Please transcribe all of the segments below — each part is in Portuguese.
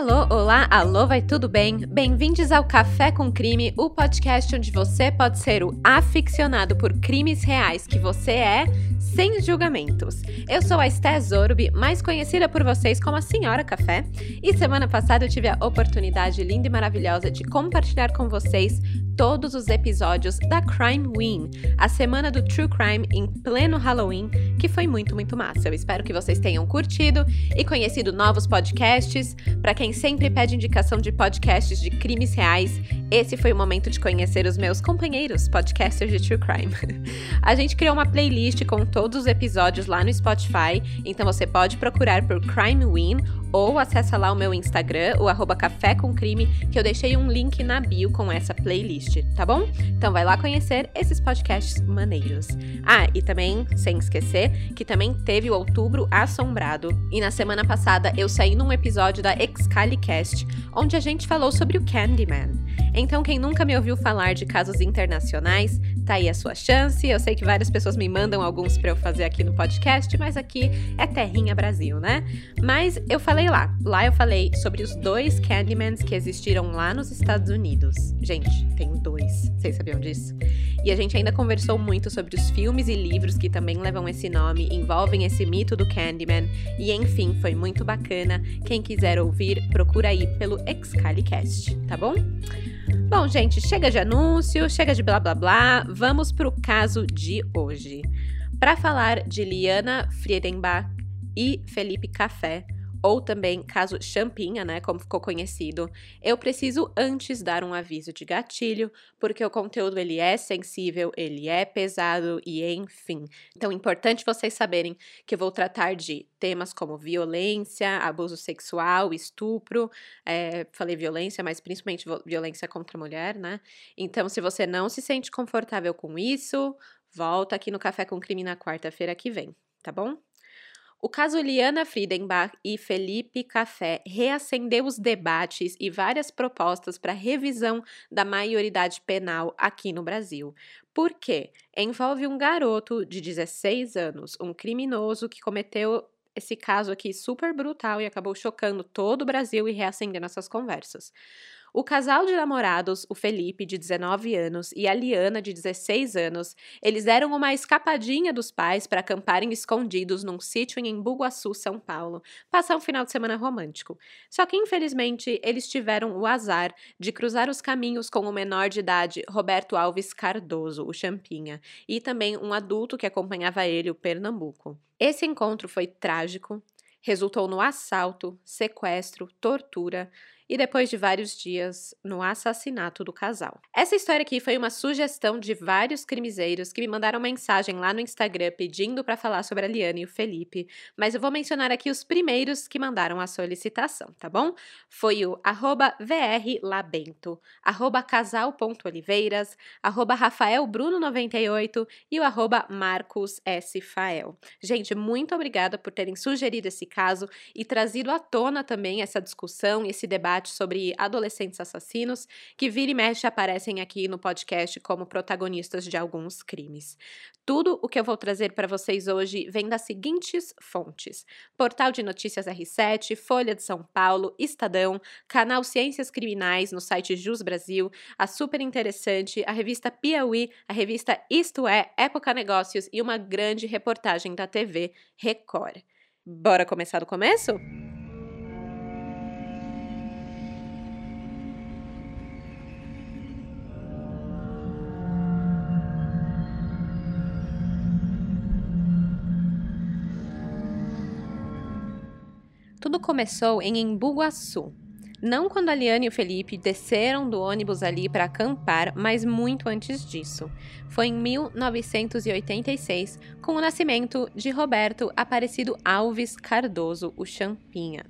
Alô, olá, alô, vai tudo bem? Bem-vindos ao Café com Crime, o podcast onde você pode ser o aficionado por crimes reais que você é, sem julgamentos. Eu sou a Esté Zorbi, mais conhecida por vocês como a Senhora Café, e semana passada eu tive a oportunidade linda e maravilhosa de compartilhar com vocês todos os episódios da Crime Win, a semana do True Crime em pleno Halloween, que foi muito, muito massa. Eu espero que vocês tenham curtido e conhecido novos podcasts. Para quem sempre pede indicação de podcasts de crimes reais, esse foi o momento de conhecer os meus companheiros podcasters de True Crime. A gente criou uma playlist com todos os episódios lá no Spotify, então você pode procurar por Crime Win ou acessa lá o meu Instagram, o arroba Café com Crime, que eu deixei um link na bio com essa playlist, tá bom? Então vai lá conhecer esses podcasts maneiros. Ah, e também, sem esquecer, que também teve o Outubro Assombrado. E na semana passada eu saí num episódio da Excalicast, onde a gente falou sobre o Candyman. Então, quem nunca me ouviu falar de casos internacionais, tá aí a sua chance. Eu sei que várias pessoas me mandam alguns para eu fazer aqui no podcast, mas aqui é terrinha Brasil, né? Mas eu falei lá. Lá eu falei sobre os dois Candymans que existiram lá nos Estados Unidos. Gente, tem dois. Vocês sabiam disso? E a gente ainda conversou muito sobre os filmes e livros que também levam esse nome, envolvem esse mito do Candyman. E enfim, foi muito bacana. Quem quiser ouvir, procura aí pelo Excalicast, tá bom? Bom, gente, chega de anúncio, chega de blá blá blá, vamos pro caso de hoje. Para falar de Liana Friedenbach e Felipe Café, ou também caso Champinha, né, como ficou conhecido, eu preciso antes dar um aviso de gatilho, porque o conteúdo ele é sensível, ele é pesado e enfim. Então é importante vocês saberem que eu vou tratar de temas como violência, abuso sexual, estupro, é, falei violência, mas principalmente violência contra a mulher, né? Então se você não se sente confortável com isso, volta aqui no Café com Crime na quarta-feira que vem, tá bom? O caso Liana Friedenbach e Felipe Café reacendeu os debates e várias propostas para revisão da maioridade penal aqui no Brasil. Por quê? Envolve um garoto de 16 anos, um criminoso que cometeu esse caso aqui super brutal e acabou chocando todo o Brasil e reacendendo essas conversas. O casal de namorados, o Felipe, de 19 anos, e a Liana, de 16 anos, eles deram uma escapadinha dos pais para acamparem escondidos num sítio em Embu-Guaçu, São Paulo, passar um final de semana romântico. Só que, infelizmente, eles tiveram o azar de cruzar os caminhos com o menor de idade, Roberto Alves Cardoso, o Champinha, e também um adulto que acompanhava ele, o Pernambuco. Esse encontro foi trágico, resultou no assalto, sequestro, tortura e depois de vários dias no assassinato do casal. Essa história aqui foi uma sugestão de vários crimezeiros que me mandaram mensagem lá no Instagram pedindo para falar sobre a Liana e o Felipe, mas eu vou mencionar aqui os primeiros que mandaram a solicitação, tá bom? Foi o arroba vrlabento, arroba casal.oliveiras, arroba rafaelbruno98 e o arroba marcossfael. Gente, muito obrigada por terem sugerido esse caso e trazido à tona também essa discussão esse debate debate sobre adolescentes assassinos que vira e mexe aparecem aqui no podcast como protagonistas de alguns crimes. Tudo o que eu vou trazer para vocês hoje vem das seguintes fontes: Portal de Notícias R7, Folha de São Paulo, Estadão, canal Ciências Criminais no site Jus Brasil, a Super Interessante, a revista Piauí, a revista Isto É, Época Negócios e uma grande reportagem da TV Record. Bora começar do começo? Tudo começou em Embu-Guaçu. Não quando a Liane e o Felipe desceram do ônibus ali para acampar, mas muito antes disso. Foi em 1986, com o nascimento de Roberto Aparecido Alves Cardoso, o Champinha.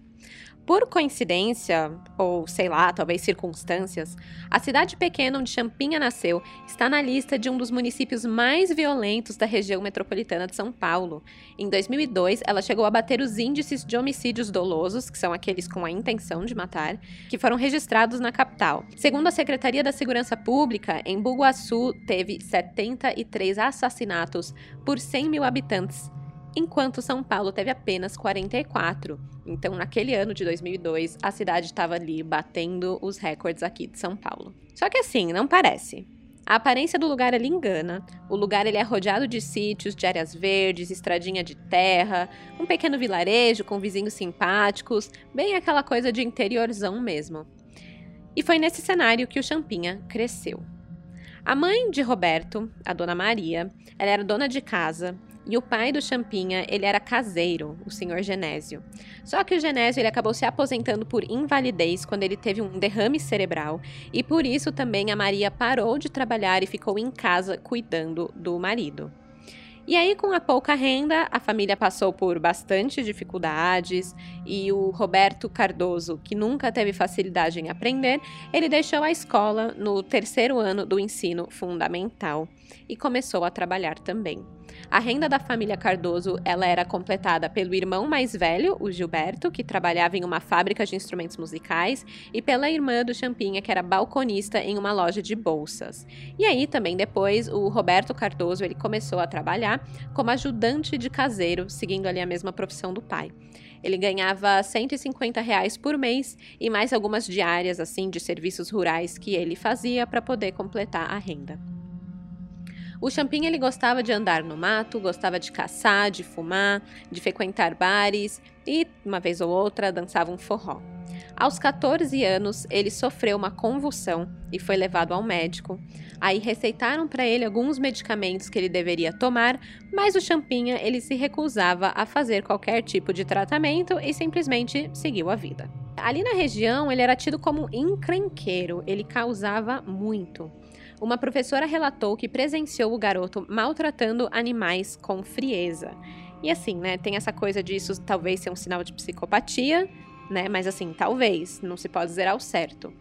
Por coincidência, ou sei lá, talvez circunstâncias, a cidade pequena onde Champinha nasceu está na lista de um dos municípios mais violentos da região metropolitana de São Paulo. Em 2002, ela chegou a bater os índices de homicídios dolosos, que são aqueles com a intenção de matar, que foram registrados na capital. Segundo a Secretaria da Segurança Pública, em Buguaçu teve 73 assassinatos por 100 mil habitantes enquanto São Paulo teve apenas 44. Então, naquele ano de 2002, a cidade estava ali batendo os recordes aqui de São Paulo. Só que assim, não parece. A aparência do lugar ele engana. O lugar ele é rodeado de sítios, de áreas verdes, estradinha de terra, um pequeno vilarejo com vizinhos simpáticos, bem aquela coisa de interiorzão mesmo. E foi nesse cenário que o Champinha cresceu. A mãe de Roberto, a dona Maria, ela era dona de casa e o pai do Champinha, ele era caseiro, o senhor Genésio. Só que o Genésio ele acabou se aposentando por invalidez quando ele teve um derrame cerebral e por isso também a Maria parou de trabalhar e ficou em casa cuidando do marido. E aí, com a pouca renda, a família passou por bastante dificuldades e o Roberto Cardoso, que nunca teve facilidade em aprender, ele deixou a escola no terceiro ano do ensino fundamental e começou a trabalhar também. A renda da família Cardoso ela era completada pelo irmão mais velho, o Gilberto, que trabalhava em uma fábrica de instrumentos musicais, e pela irmã do Champinha, que era balconista em uma loja de bolsas. E aí também depois o Roberto Cardoso ele começou a trabalhar como ajudante de caseiro, seguindo ali a mesma profissão do pai. Ele ganhava 150 reais por mês e mais algumas diárias assim de serviços rurais que ele fazia para poder completar a renda. O Champinha ele gostava de andar no mato, gostava de caçar, de fumar, de frequentar bares e, uma vez ou outra, dançava um forró. Aos 14 anos, ele sofreu uma convulsão e foi levado ao médico. Aí receitaram para ele alguns medicamentos que ele deveria tomar, mas o Champinha ele se recusava a fazer qualquer tipo de tratamento e simplesmente seguiu a vida. Ali na região, ele era tido como encrenqueiro, ele causava muito. Uma professora relatou que presenciou o garoto maltratando animais com frieza. E assim, né, tem essa coisa disso talvez ser um sinal de psicopatia, né? Mas assim, talvez, não se pode dizer ao certo.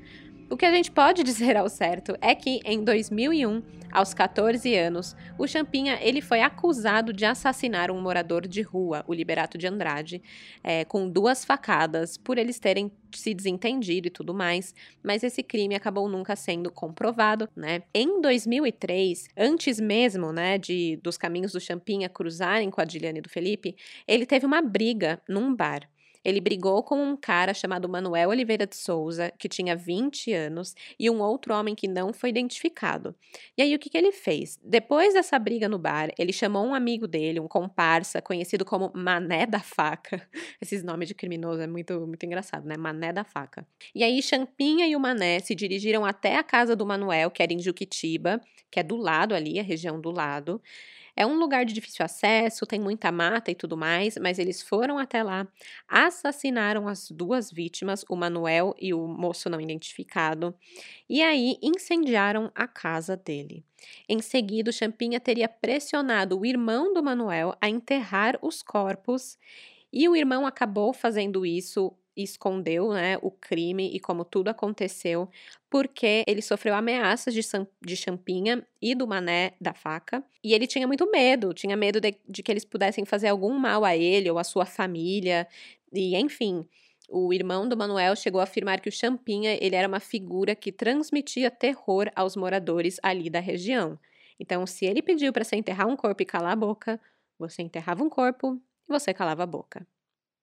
O que a gente pode dizer ao certo é que em 2001, aos 14 anos, o Champinha ele foi acusado de assassinar um morador de rua, o Liberato de Andrade, é, com duas facadas, por eles terem se desentendido e tudo mais, mas esse crime acabou nunca sendo comprovado, né? Em 2003, antes mesmo, né, de dos caminhos do Champinha cruzarem com a Diliane do Felipe, ele teve uma briga num bar. Ele brigou com um cara chamado Manuel Oliveira de Souza, que tinha 20 anos, e um outro homem que não foi identificado. E aí o que, que ele fez? Depois dessa briga no bar, ele chamou um amigo dele, um comparsa, conhecido como Mané da Faca. Esses nomes de criminoso é muito, muito engraçado, né? Mané da Faca. E aí Champinha e o Mané se dirigiram até a casa do Manuel, que era em Juquitiba, que é do lado ali, a região do lado. É um lugar de difícil acesso, tem muita mata e tudo mais, mas eles foram até lá, assassinaram as duas vítimas, o Manuel e o moço não identificado, e aí incendiaram a casa dele. Em seguida, Champinha teria pressionado o irmão do Manuel a enterrar os corpos, e o irmão acabou fazendo isso escondeu né, o crime e como tudo aconteceu, porque ele sofreu ameaças de, de Champinha e do Mané da faca, e ele tinha muito medo, tinha medo de, de que eles pudessem fazer algum mal a ele ou à sua família, e enfim. O irmão do Manuel chegou a afirmar que o Champinha ele era uma figura que transmitia terror aos moradores ali da região. Então, se ele pediu para você enterrar um corpo e calar a boca, você enterrava um corpo e você calava a boca.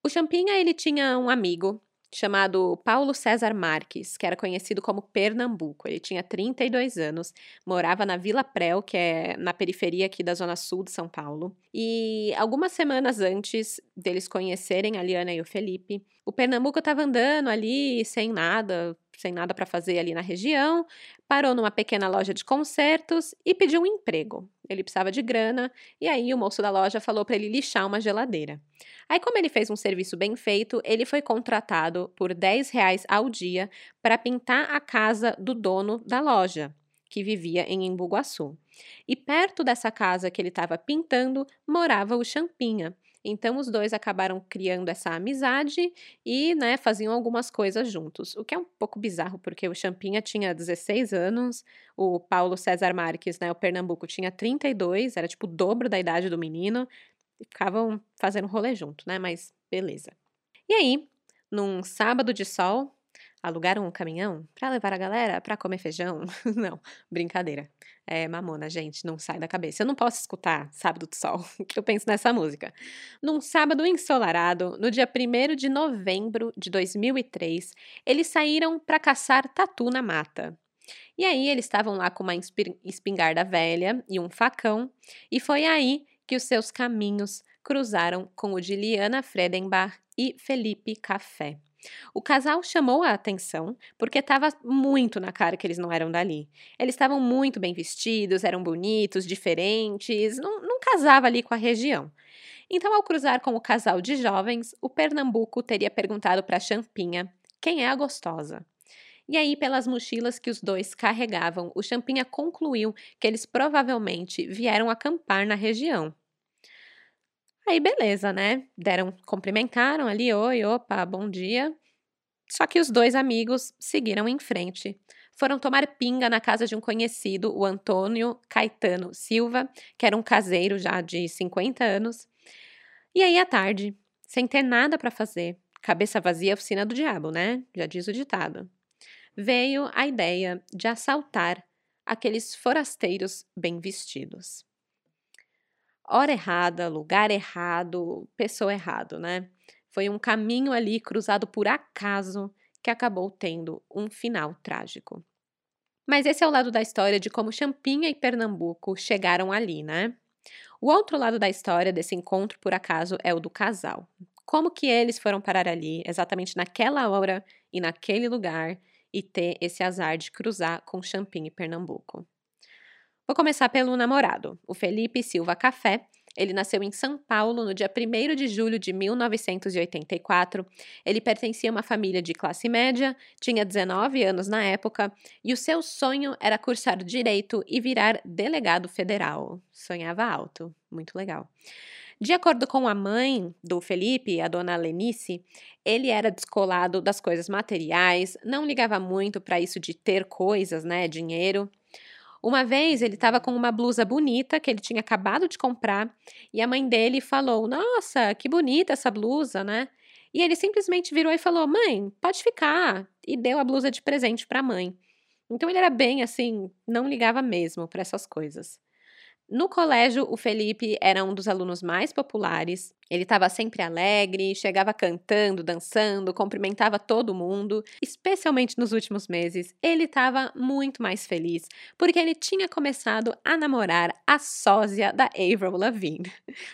O Champinha ele tinha um amigo chamado Paulo César Marques, que era conhecido como Pernambuco. Ele tinha 32 anos, morava na Vila Prel, que é na periferia aqui da zona sul de São Paulo. E algumas semanas antes deles conhecerem a Liana e o Felipe, o Pernambuco estava andando ali sem nada, sem nada para fazer ali na região, parou numa pequena loja de concertos e pediu um emprego. Ele precisava de grana e aí o moço da loja falou para ele lixar uma geladeira. Aí, como ele fez um serviço bem feito, ele foi contratado por 10 reais ao dia para pintar a casa do dono da loja, que vivia em Embu-Guaçu. E perto dessa casa que ele estava pintando morava o Champinha. Então os dois acabaram criando essa amizade e, né, faziam algumas coisas juntos. O que é um pouco bizarro, porque o Champinha tinha 16 anos, o Paulo César Marques, né, o Pernambuco, tinha 32, era tipo o dobro da idade do menino, e ficavam fazendo rolê junto, né? Mas beleza. E aí, num sábado de sol, Alugaram um caminhão para levar a galera para comer feijão? não, brincadeira. É mamona, gente, não sai da cabeça. Eu não posso escutar Sábado do Sol, que eu penso nessa música. Num sábado ensolarado, no dia 1 de novembro de 2003, eles saíram para caçar tatu na mata. E aí eles estavam lá com uma espingarda velha e um facão, e foi aí que os seus caminhos cruzaram com o de Liana Fredenbach e Felipe Café. O casal chamou a atenção porque estava muito na cara que eles não eram dali. Eles estavam muito bem vestidos, eram bonitos, diferentes, não, não casava ali com a região. Então, ao cruzar com o casal de jovens, o Pernambuco teria perguntado para a Champinha quem é a gostosa. E aí, pelas mochilas que os dois carregavam, o Champinha concluiu que eles provavelmente vieram acampar na região. Aí, beleza, né? Deram, cumprimentaram ali, oi, opa, bom dia. Só que os dois amigos seguiram em frente. Foram tomar pinga na casa de um conhecido, o Antônio Caetano Silva, que era um caseiro já de 50 anos. E aí, à tarde, sem ter nada para fazer, cabeça vazia, oficina do diabo, né? Já diz o ditado veio a ideia de assaltar aqueles forasteiros bem vestidos. Hora errada, lugar errado, pessoa errado, né? Foi um caminho ali cruzado por acaso que acabou tendo um final trágico. Mas esse é o lado da história de como Champinha e Pernambuco chegaram ali, né? O outro lado da história desse encontro por acaso é o do casal. Como que eles foram parar ali, exatamente naquela hora e naquele lugar, e ter esse azar de cruzar com Champinho e Pernambuco. Vou começar pelo namorado, o Felipe Silva Café. Ele nasceu em São Paulo no dia 1 de julho de 1984. Ele pertencia a uma família de classe média, tinha 19 anos na época e o seu sonho era cursar direito e virar delegado federal. Sonhava alto, muito legal. De acordo com a mãe do Felipe, a dona Lenice, ele era descolado das coisas materiais, não ligava muito para isso de ter coisas, né, dinheiro. Uma vez ele estava com uma blusa bonita que ele tinha acabado de comprar e a mãe dele falou: Nossa, que bonita essa blusa, né? E ele simplesmente virou e falou: Mãe, pode ficar. E deu a blusa de presente para a mãe. Então ele era bem assim, não ligava mesmo para essas coisas. No colégio, o Felipe era um dos alunos mais populares. Ele estava sempre alegre, chegava cantando, dançando, cumprimentava todo mundo. Especialmente nos últimos meses, ele estava muito mais feliz, porque ele tinha começado a namorar a sósia da Avril Lavigne.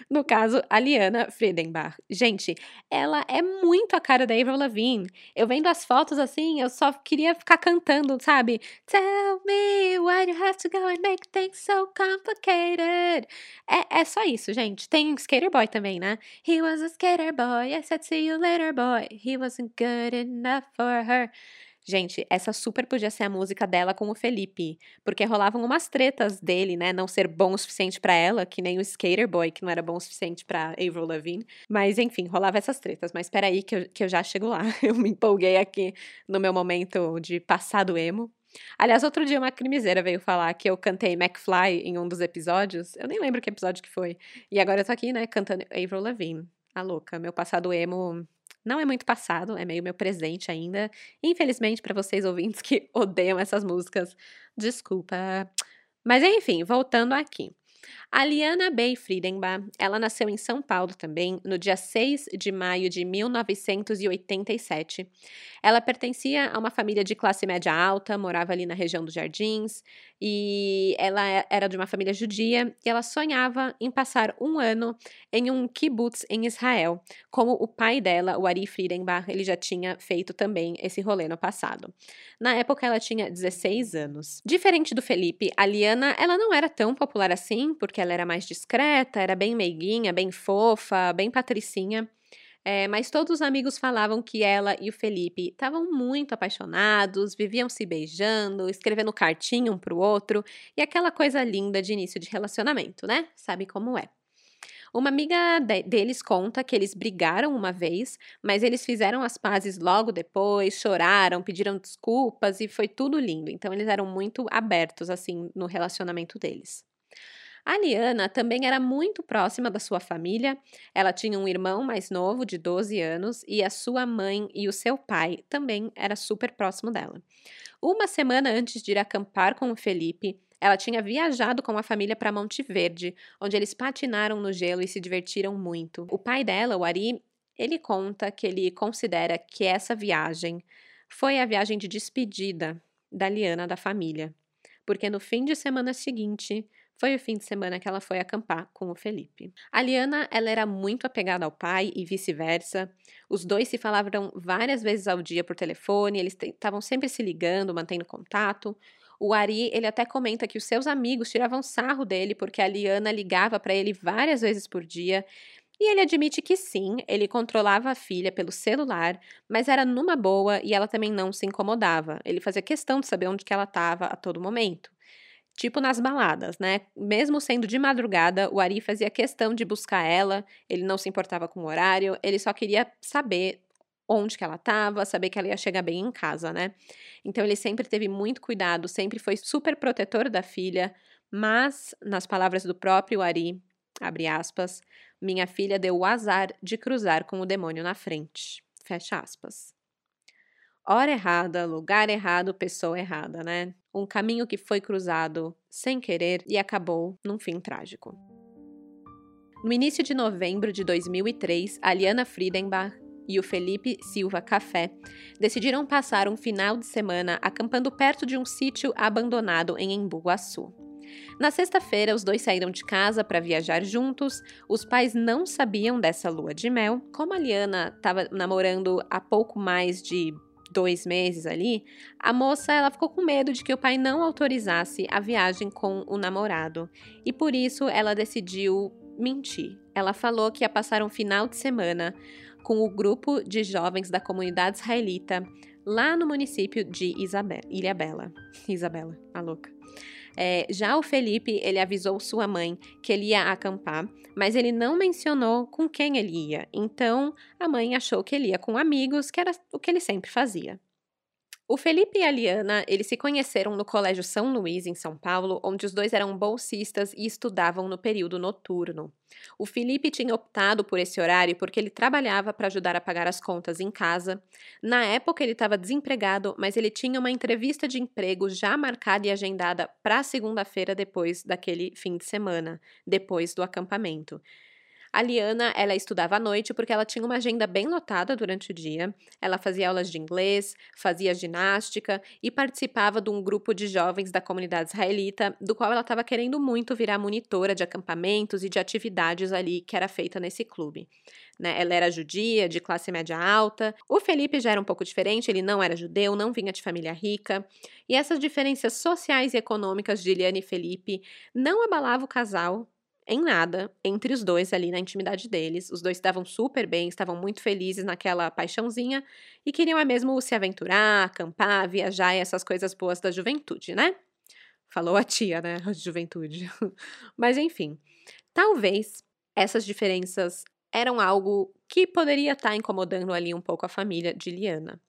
No caso, a Liana Friedenbach. Gente, ela é muito a cara da Avril Lavigne. Eu vendo as fotos assim, eu só queria ficar cantando, sabe? Tell me why you have to go and make things so complicated. É, é só isso, gente. Tem Skater Boy também, né? He was a skater boy. I said, see you later, boy. He wasn't good enough for her. Gente, essa super podia ser a música dela com o Felipe, porque rolavam umas tretas dele, né, não ser bom o suficiente para ela, que nem o Skater Boy, que não era bom o suficiente para Avril Lavigne. Mas enfim, rolava essas tretas. Mas espera aí que eu, que eu já chego lá. Eu me empolguei aqui no meu momento de passado emo. Aliás, outro dia uma crimiseira veio falar que eu cantei McFly em um dos episódios. Eu nem lembro que episódio que foi. E agora eu tô aqui, né, cantando Avril Lavigne. A louca. Meu passado emo não é muito passado, é meio meu presente ainda. Infelizmente, para vocês ouvintes que odeiam essas músicas, desculpa. Mas enfim, voltando aqui. A Liana Bay Friedenbach, ela nasceu em São Paulo também, no dia 6 de maio de 1987. Ela pertencia a uma família de classe média alta, morava ali na região dos Jardins, e ela é, era de uma família judia, e ela sonhava em passar um ano em um kibbutz em Israel, como o pai dela, o Ari Friedenbach, ele já tinha feito também esse rolê no passado. Na época, ela tinha 16 anos. Diferente do Felipe, a Liana, ela não era tão popular assim, porque ela era mais discreta, era bem meiguinha, bem fofa, bem patricinha. É, mas todos os amigos falavam que ela e o Felipe estavam muito apaixonados, viviam se beijando, escrevendo cartinha um pro outro e aquela coisa linda de início de relacionamento, né? Sabe como é. Uma amiga de deles conta que eles brigaram uma vez, mas eles fizeram as pazes logo depois, choraram, pediram desculpas e foi tudo lindo. Então eles eram muito abertos assim no relacionamento deles. A Liana também era muito próxima da sua família. Ela tinha um irmão mais novo, de 12 anos, e a sua mãe e o seu pai também era super próximo dela. Uma semana antes de ir acampar com o Felipe, ela tinha viajado com a família para Monte Verde, onde eles patinaram no gelo e se divertiram muito. O pai dela, o Ari, ele conta que ele considera que essa viagem foi a viagem de despedida da Liana da família, porque no fim de semana seguinte foi o fim de semana que ela foi acampar com o Felipe. A Liana, ela era muito apegada ao pai e vice-versa. Os dois se falavam várias vezes ao dia por telefone, eles estavam sempre se ligando, mantendo contato. O Ari, ele até comenta que os seus amigos tiravam sarro dele porque a Liana ligava para ele várias vezes por dia. E ele admite que sim, ele controlava a filha pelo celular, mas era numa boa e ela também não se incomodava. Ele fazia questão de saber onde que ela estava a todo momento. Tipo nas baladas, né? Mesmo sendo de madrugada, o Ari fazia questão de buscar ela, ele não se importava com o horário, ele só queria saber onde que ela estava, saber que ela ia chegar bem em casa, né? Então ele sempre teve muito cuidado, sempre foi super protetor da filha, mas, nas palavras do próprio Ari, abre aspas, minha filha deu o azar de cruzar com o demônio na frente. Fecha aspas. Hora errada, lugar errado, pessoa errada, né? Um caminho que foi cruzado sem querer e acabou num fim trágico. No início de novembro de 2003, a Liana Friedenbach e o Felipe Silva Café decidiram passar um final de semana acampando perto de um sítio abandonado em Embu-Guaçu. Na sexta-feira, os dois saíram de casa para viajar juntos. Os pais não sabiam dessa lua de mel. Como a Liana estava namorando há pouco mais de dois meses ali, a moça ela ficou com medo de que o pai não autorizasse a viagem com o namorado e por isso ela decidiu mentir. Ela falou que ia passar um final de semana com o grupo de jovens da comunidade israelita lá no município de Isabel, Ilha Bela. Isabela, a louca. É, já o Felipe, ele avisou sua mãe que ele ia acampar, mas ele não mencionou com quem ele ia. Então, a mãe achou que ele ia com amigos, que era o que ele sempre fazia. O Felipe e a Liana, eles se conheceram no Colégio São Luís, em São Paulo, onde os dois eram bolsistas e estudavam no período noturno. O Felipe tinha optado por esse horário porque ele trabalhava para ajudar a pagar as contas em casa. Na época, ele estava desempregado, mas ele tinha uma entrevista de emprego já marcada e agendada para segunda-feira depois daquele fim de semana, depois do acampamento. A Liana, ela estudava à noite porque ela tinha uma agenda bem lotada durante o dia. Ela fazia aulas de inglês, fazia ginástica e participava de um grupo de jovens da comunidade israelita, do qual ela estava querendo muito virar monitora de acampamentos e de atividades ali que era feita nesse clube. Né? Ela era judia, de classe média alta. O Felipe já era um pouco diferente, ele não era judeu, não vinha de família rica. E essas diferenças sociais e econômicas de Liane e Felipe não abalavam o casal, em nada entre os dois ali na intimidade deles. Os dois estavam super bem, estavam muito felizes naquela paixãozinha e queriam é mesmo se aventurar, acampar, viajar e essas coisas boas da juventude, né? Falou a tia, né? Juventude. Mas enfim, talvez essas diferenças eram algo que poderia estar tá incomodando ali um pouco a família de Liana.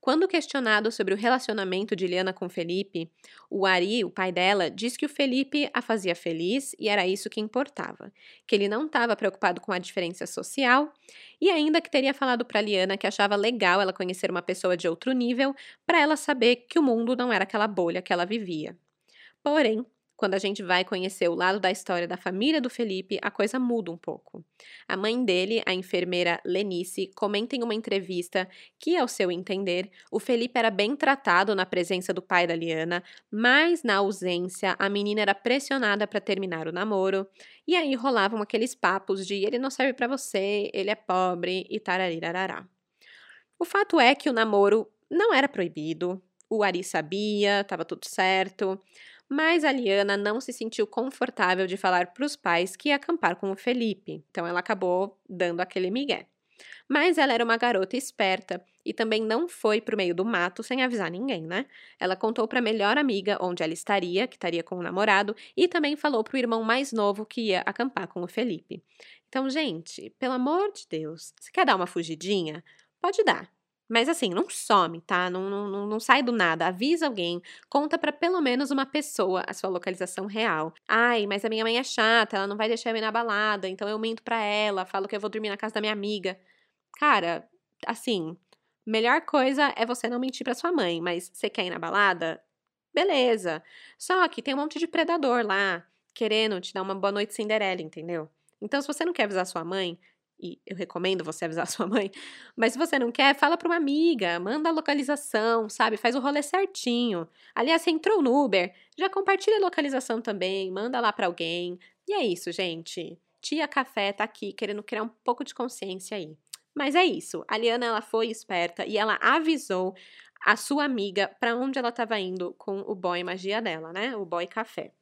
Quando questionado sobre o relacionamento de Liana com Felipe, o Ari, o pai dela, diz que o Felipe a fazia feliz e era isso que importava, que ele não estava preocupado com a diferença social e ainda que teria falado para Liana que achava legal ela conhecer uma pessoa de outro nível para ela saber que o mundo não era aquela bolha que ela vivia. Porém, quando a gente vai conhecer o lado da história da família do Felipe, a coisa muda um pouco. A mãe dele, a enfermeira Lenice, comenta em uma entrevista que, ao seu entender, o Felipe era bem tratado na presença do pai da Liana, mas na ausência, a menina era pressionada para terminar o namoro, e aí rolavam aqueles papos de ele não serve para você, ele é pobre e tararirarará. O fato é que o namoro não era proibido, o Ari sabia, estava tudo certo mas a Liana não se sentiu confortável de falar para os pais que ia acampar com o Felipe, então ela acabou dando aquele migué. Mas ela era uma garota esperta e também não foi para o meio do mato sem avisar ninguém, né? Ela contou para a melhor amiga onde ela estaria, que estaria com o namorado, e também falou para o irmão mais novo que ia acampar com o Felipe. Então, gente, pelo amor de Deus, se quer dar uma fugidinha, pode dar, Mas assim, não some, tá? Não, não, não sai do nada. Avisa alguém, conta para pelo menos uma pessoa a sua localização real. Ai, mas a minha mãe é chata, ela não vai deixar eu ir na balada, então eu minto pra ela, falo que eu vou dormir na casa da minha amiga. Cara, assim, melhor coisa é você não mentir pra sua mãe, mas você quer ir na balada? Beleza. Só que tem um monte de predador lá, querendo te dar uma boa noite Cinderela, entendeu? Então, se você não quer avisar sua mãe, e eu recomendo você avisar sua mãe, mas se você não quer, fala para uma amiga, manda a localização, sabe? Faz o rolê certinho. Aliás, você entrou no Uber, já compartilha a localização também, manda lá para alguém. E é isso, gente. Tia Café tá aqui querendo criar um pouco de consciência aí. Mas é isso. A Liana ela foi esperta e ela avisou a sua amiga para onde ela estava indo com o boy magia dela, né? O boy café.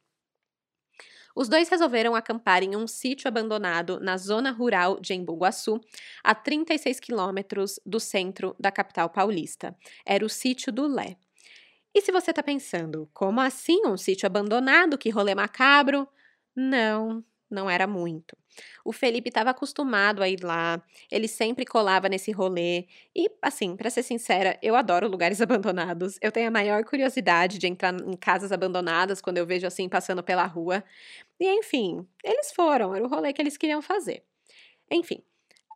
Os dois resolveram acampar em um sítio abandonado na zona rural de Embu-Guaçu, a 36 quilômetros do centro da capital paulista. Era o sítio do Lé. E se você está pensando, como assim um sítio abandonado? Que rolê macabro? Não, não era muito. O Felipe estava acostumado a ir lá, ele sempre colava nesse rolê. E, assim, para ser sincera, eu adoro lugares abandonados. Eu tenho a maior curiosidade de entrar em casas abandonadas quando eu vejo assim passando pela rua. E, enfim, eles foram, era o rolê que eles queriam fazer. Enfim,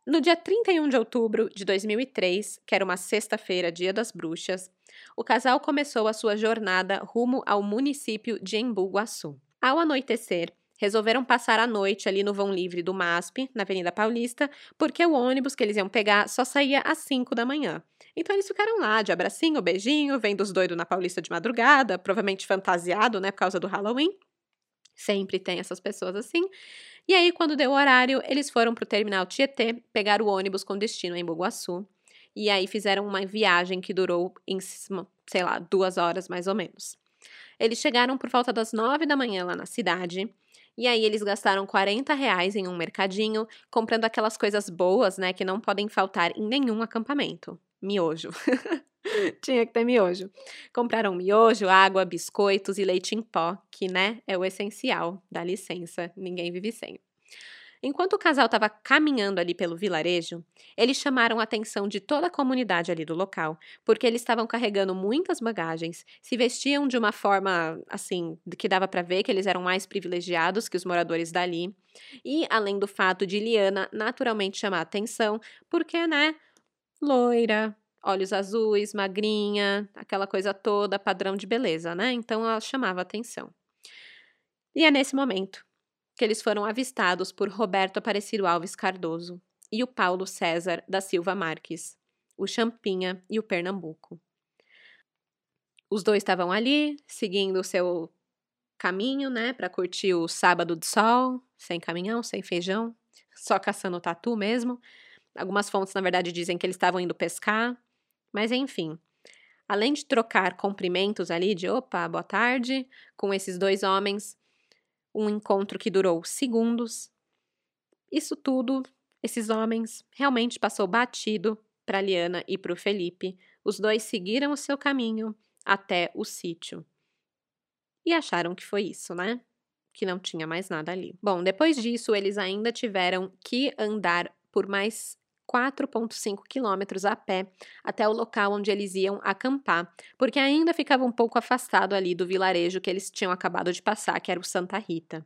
no dia 31 de outubro de 2003, que era uma sexta-feira, dia das bruxas, o casal começou a sua jornada rumo ao município de Embu Guaçu. Ao anoitecer, resolveram passar a noite ali no vão livre do MASP, na Avenida Paulista, porque o ônibus que eles iam pegar só saía às 5 da manhã. Então eles ficaram lá, de abracinho, beijinho, vendo os doidos na Paulista de madrugada, provavelmente fantasiado, né, por causa do Halloween. Sempre tem essas pessoas assim. E aí, quando deu o horário, eles foram para o terminal Tietê, pegar o ônibus com destino em Buguaçu. E aí fizeram uma viagem que durou, em, sei lá, duas horas mais ou menos. Eles chegaram por volta das nove da manhã lá na cidade e aí eles gastaram 40 reais em um mercadinho, comprando aquelas coisas boas, né, que não podem faltar em nenhum acampamento. Miojo. Tinha que ter miojo. Compraram miojo, água, biscoitos e leite em pó, que, né, é o essencial. Dá licença, ninguém vive sem. Enquanto o casal estava caminhando ali pelo vilarejo, eles chamaram a atenção de toda a comunidade ali do local, porque eles estavam carregando muitas bagagens, se vestiam de uma forma assim, que dava para ver que eles eram mais privilegiados que os moradores dali. E além do fato de Liana naturalmente chamar a atenção, porque, né, loira, olhos azuis, magrinha, aquela coisa toda, padrão de beleza, né? Então ela chamava atenção. E é nesse momento que eles foram avistados por Roberto Aparecido Alves Cardoso e o Paulo César da Silva Marques, o Champinha e o Pernambuco. Os dois estavam ali, seguindo o seu caminho, né, para curtir o sábado de sol, sem caminhão, sem feijão, só caçando tatu mesmo. Algumas fontes, na verdade, dizem que eles estavam indo pescar, mas enfim. Além de trocar cumprimentos ali de opa, boa tarde, com esses dois homens, um encontro que durou segundos. Isso tudo, esses homens, realmente passou batido para Liana e para o Felipe. Os dois seguiram o seu caminho até o sítio. E acharam que foi isso, né? Que não tinha mais nada ali. Bom, depois disso, eles ainda tiveram que andar por mais 4,5 quilômetros a pé até o local onde eles iam acampar, porque ainda ficava um pouco afastado ali do vilarejo que eles tinham acabado de passar, que era o Santa Rita.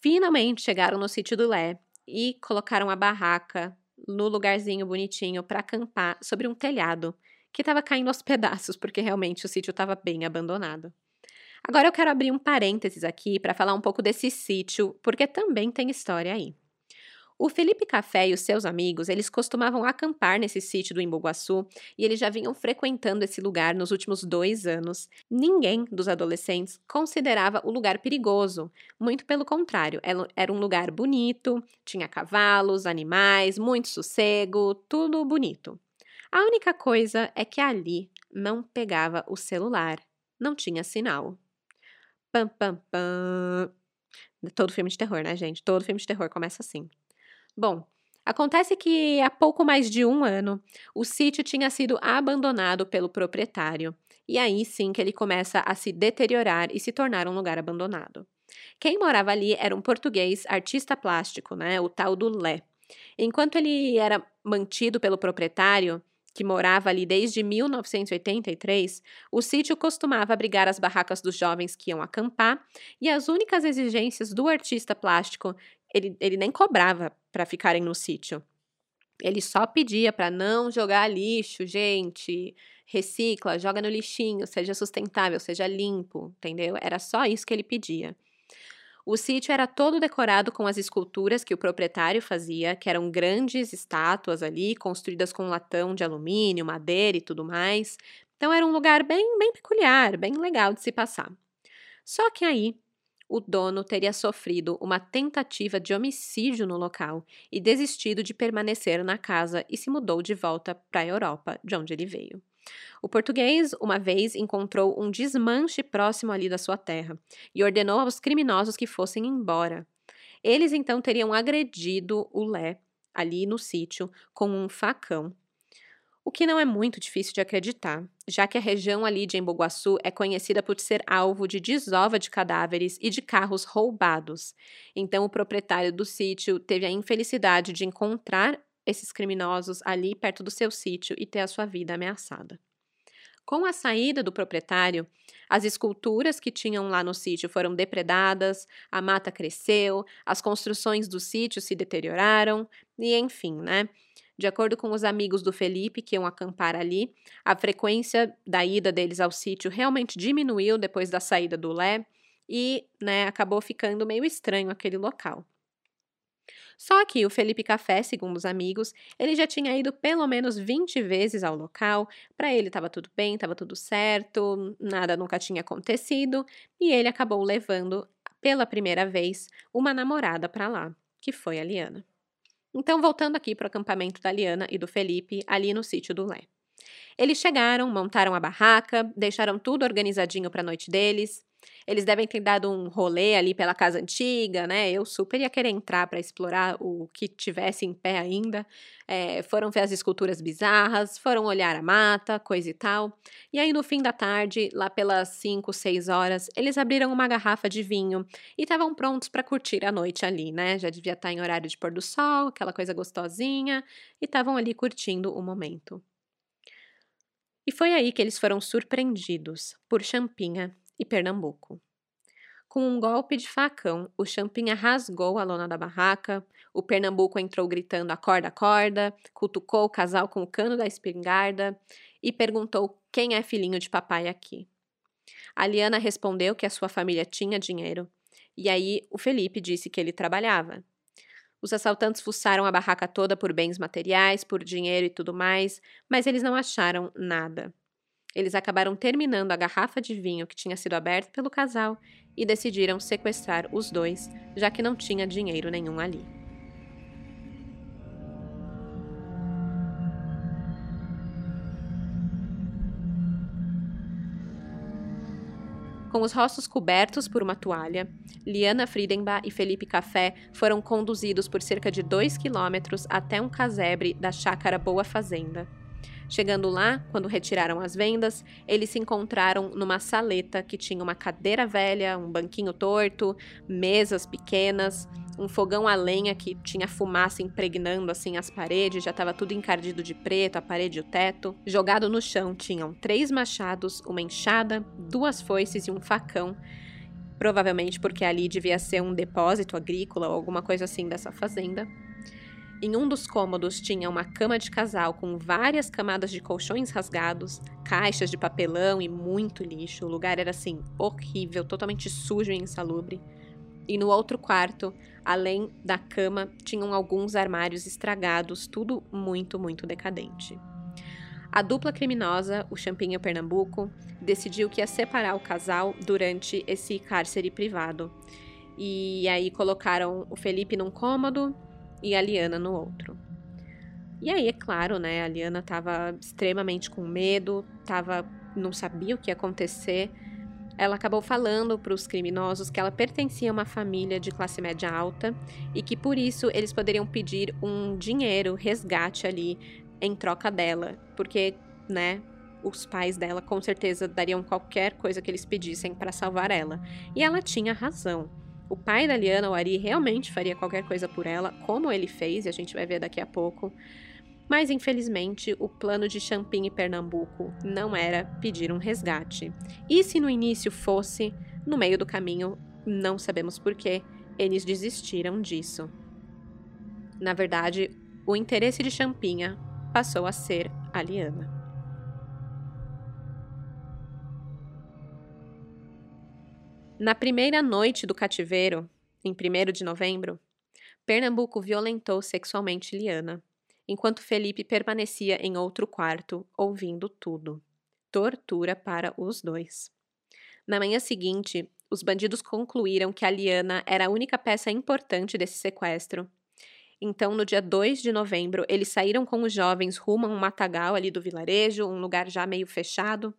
Finalmente chegaram no sítio do Lé e colocaram a barraca no lugarzinho bonitinho para acampar sobre um telhado que estava caindo aos pedaços, porque realmente o sítio estava bem abandonado. Agora eu quero abrir um parênteses aqui para falar um pouco desse sítio, porque também tem história aí. O Felipe Café e os seus amigos, eles costumavam acampar nesse sítio do Embu-Guaçu e eles já vinham frequentando esse lugar nos últimos dois anos. Ninguém dos adolescentes considerava o lugar perigoso. Muito pelo contrário, era um lugar bonito, tinha cavalos, animais, muito sossego, tudo bonito. A única coisa é que ali não pegava o celular, não tinha sinal. Pam, pam, pam. Todo filme de terror, né, gente? Todo filme de terror começa assim. Bom, acontece que há pouco mais de um ano, o sítio tinha sido abandonado pelo proprietário. E aí sim que ele começa a se deteriorar e se tornar um lugar abandonado. Quem morava ali era um português artista plástico, né, o tal do Lé. Enquanto ele era mantido pelo proprietário, que morava ali desde 1983, o sítio costumava abrigar as barracas dos jovens que iam acampar e as únicas exigências do artista plástico, ele, ele nem cobrava para ficarem no sítio. Ele só pedia para não jogar lixo, gente. Recicla, joga no lixinho, seja sustentável, seja limpo, entendeu? Era só isso que ele pedia. O sítio era todo decorado com as esculturas que o proprietário fazia, que eram grandes estátuas ali, construídas com latão de alumínio, madeira e tudo mais. Então era um lugar bem, bem peculiar, bem legal de se passar. Só que aí o dono teria sofrido uma tentativa de homicídio no local e desistido de permanecer na casa e se mudou de volta para a Europa, de onde ele veio. O português, uma vez, encontrou um desmanche próximo ali da sua terra e ordenou aos criminosos que fossem embora. Eles então teriam agredido o Lé ali no sítio com um facão. O que não é muito difícil de acreditar, já que a região ali de Emboguaçu é conhecida por ser alvo de desova de cadáveres e de carros roubados. Então, o proprietário do sítio teve a infelicidade de encontrar esses criminosos ali perto do seu sítio e ter a sua vida ameaçada. Com a saída do proprietário, as esculturas que tinham lá no sítio foram depredadas, a mata cresceu, as construções do sítio se deterioraram e, enfim, né? De acordo com os amigos do Felipe que iam acampar ali, a frequência da ida deles ao sítio realmente diminuiu depois da saída do Lé e, né, acabou ficando meio estranho aquele local. Só que o Felipe Café, segundo os amigos, ele já tinha ido pelo menos 20 vezes ao local, para ele estava tudo bem, estava tudo certo, nada nunca tinha acontecido, e ele acabou levando pela primeira vez uma namorada para lá, que foi a Liana. Então, voltando aqui para o acampamento da Liana e do Felipe, ali no sítio do Lé. Eles chegaram, montaram a barraca, deixaram tudo organizadinho para a noite deles. Eles devem ter dado um rolê ali pela casa antiga, né? Eu super ia querer entrar para explorar o que tivesse em pé ainda. É, foram ver as esculturas bizarras, foram olhar a mata, coisa e tal. E aí, no fim da tarde, lá pelas 5, 6 horas, eles abriram uma garrafa de vinho e estavam prontos para curtir a noite ali, né? Já devia estar tá em horário de pôr do sol, aquela coisa gostosinha, e estavam ali curtindo o momento. E foi aí que eles foram surpreendidos por Champinha e Pernambuco. Com um golpe de facão, o Champinha rasgou a lona da barraca, o Pernambuco entrou gritando acorda, acorda, cutucou o casal com o cano da espingarda e perguntou quem é filhinho de papai aqui. A Liana respondeu que a sua família tinha dinheiro, e aí o Felipe disse que ele trabalhava. Os assaltantes fuçaram a barraca toda por bens materiais, por dinheiro e tudo mais, mas eles não acharam nada. Eles acabaram terminando a garrafa de vinho que tinha sido aberta pelo casal e decidiram sequestrar os dois, já que não tinha dinheiro nenhum ali. Com os rostos cobertos por uma toalha, Liana Friedenbach e Felipe Café foram conduzidos por cerca de dois quilômetros até um casebre da chácara Boa Fazenda. Chegando lá, quando retiraram as vendas, eles se encontraram numa saleta que tinha uma cadeira velha, um banquinho torto, mesas pequenas, um fogão a lenha que tinha fumaça impregnando assim as paredes, já estava tudo encardido de preto, a parede e o teto. Jogado no chão tinham três machados, uma enxada, duas foices e um facão. Provavelmente porque ali devia ser um depósito agrícola ou alguma coisa assim dessa fazenda. Em um dos cômodos tinha uma cama de casal com várias camadas de colchões rasgados, caixas de papelão e muito lixo. O lugar era assim horrível, totalmente sujo e insalubre. E no outro quarto, além da cama, tinham alguns armários estragados, tudo muito, muito decadente. A dupla criminosa, o Champinho Pernambuco, decidiu que ia separar o casal durante esse cárcere privado. E aí colocaram o Felipe num cômodo e a Liana no outro. E aí, é claro, né, a Liana estava extremamente com medo, tava, não sabia o que ia acontecer. Ela acabou falando para os criminosos que ela pertencia a uma família de classe média alta e que por isso eles poderiam pedir um dinheiro, resgate ali em troca dela, porque, né, os pais dela com certeza dariam qualquer coisa que eles pedissem para salvar ela. E ela tinha razão. O pai da Liana, o Ari, realmente faria qualquer coisa por ela, como ele fez, e a gente vai ver daqui a pouco. Mas infelizmente, o plano de Champim e Pernambuco não era pedir um resgate. E se no início fosse, no meio do caminho, não sabemos porquê, eles desistiram disso. Na verdade, o interesse de Champinha passou a ser a Liana. Na primeira noite do cativeiro, em 1 de novembro, Pernambuco violentou sexualmente Liana, enquanto Felipe permanecia em outro quarto, ouvindo tudo. Tortura para os dois. Na manhã seguinte, os bandidos concluíram que a Liana era a única peça importante desse sequestro. Então, no dia 2 de novembro, eles saíram com os jovens rumo a um matagal ali do vilarejo, um lugar já meio fechado.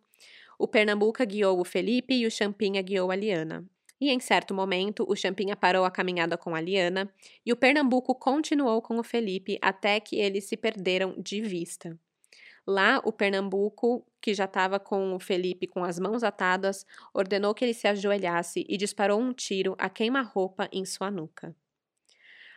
O Pernambuca guiou o Felipe e o Champinha guiou a Liana. E em certo momento, o Champinha parou a caminhada com a Liana e o Pernambuco continuou com o Felipe até que eles se perderam de vista. Lá, o Pernambuco, que já estava com o Felipe com as mãos atadas, ordenou que ele se ajoelhasse e disparou um tiro a queima-roupa em sua nuca.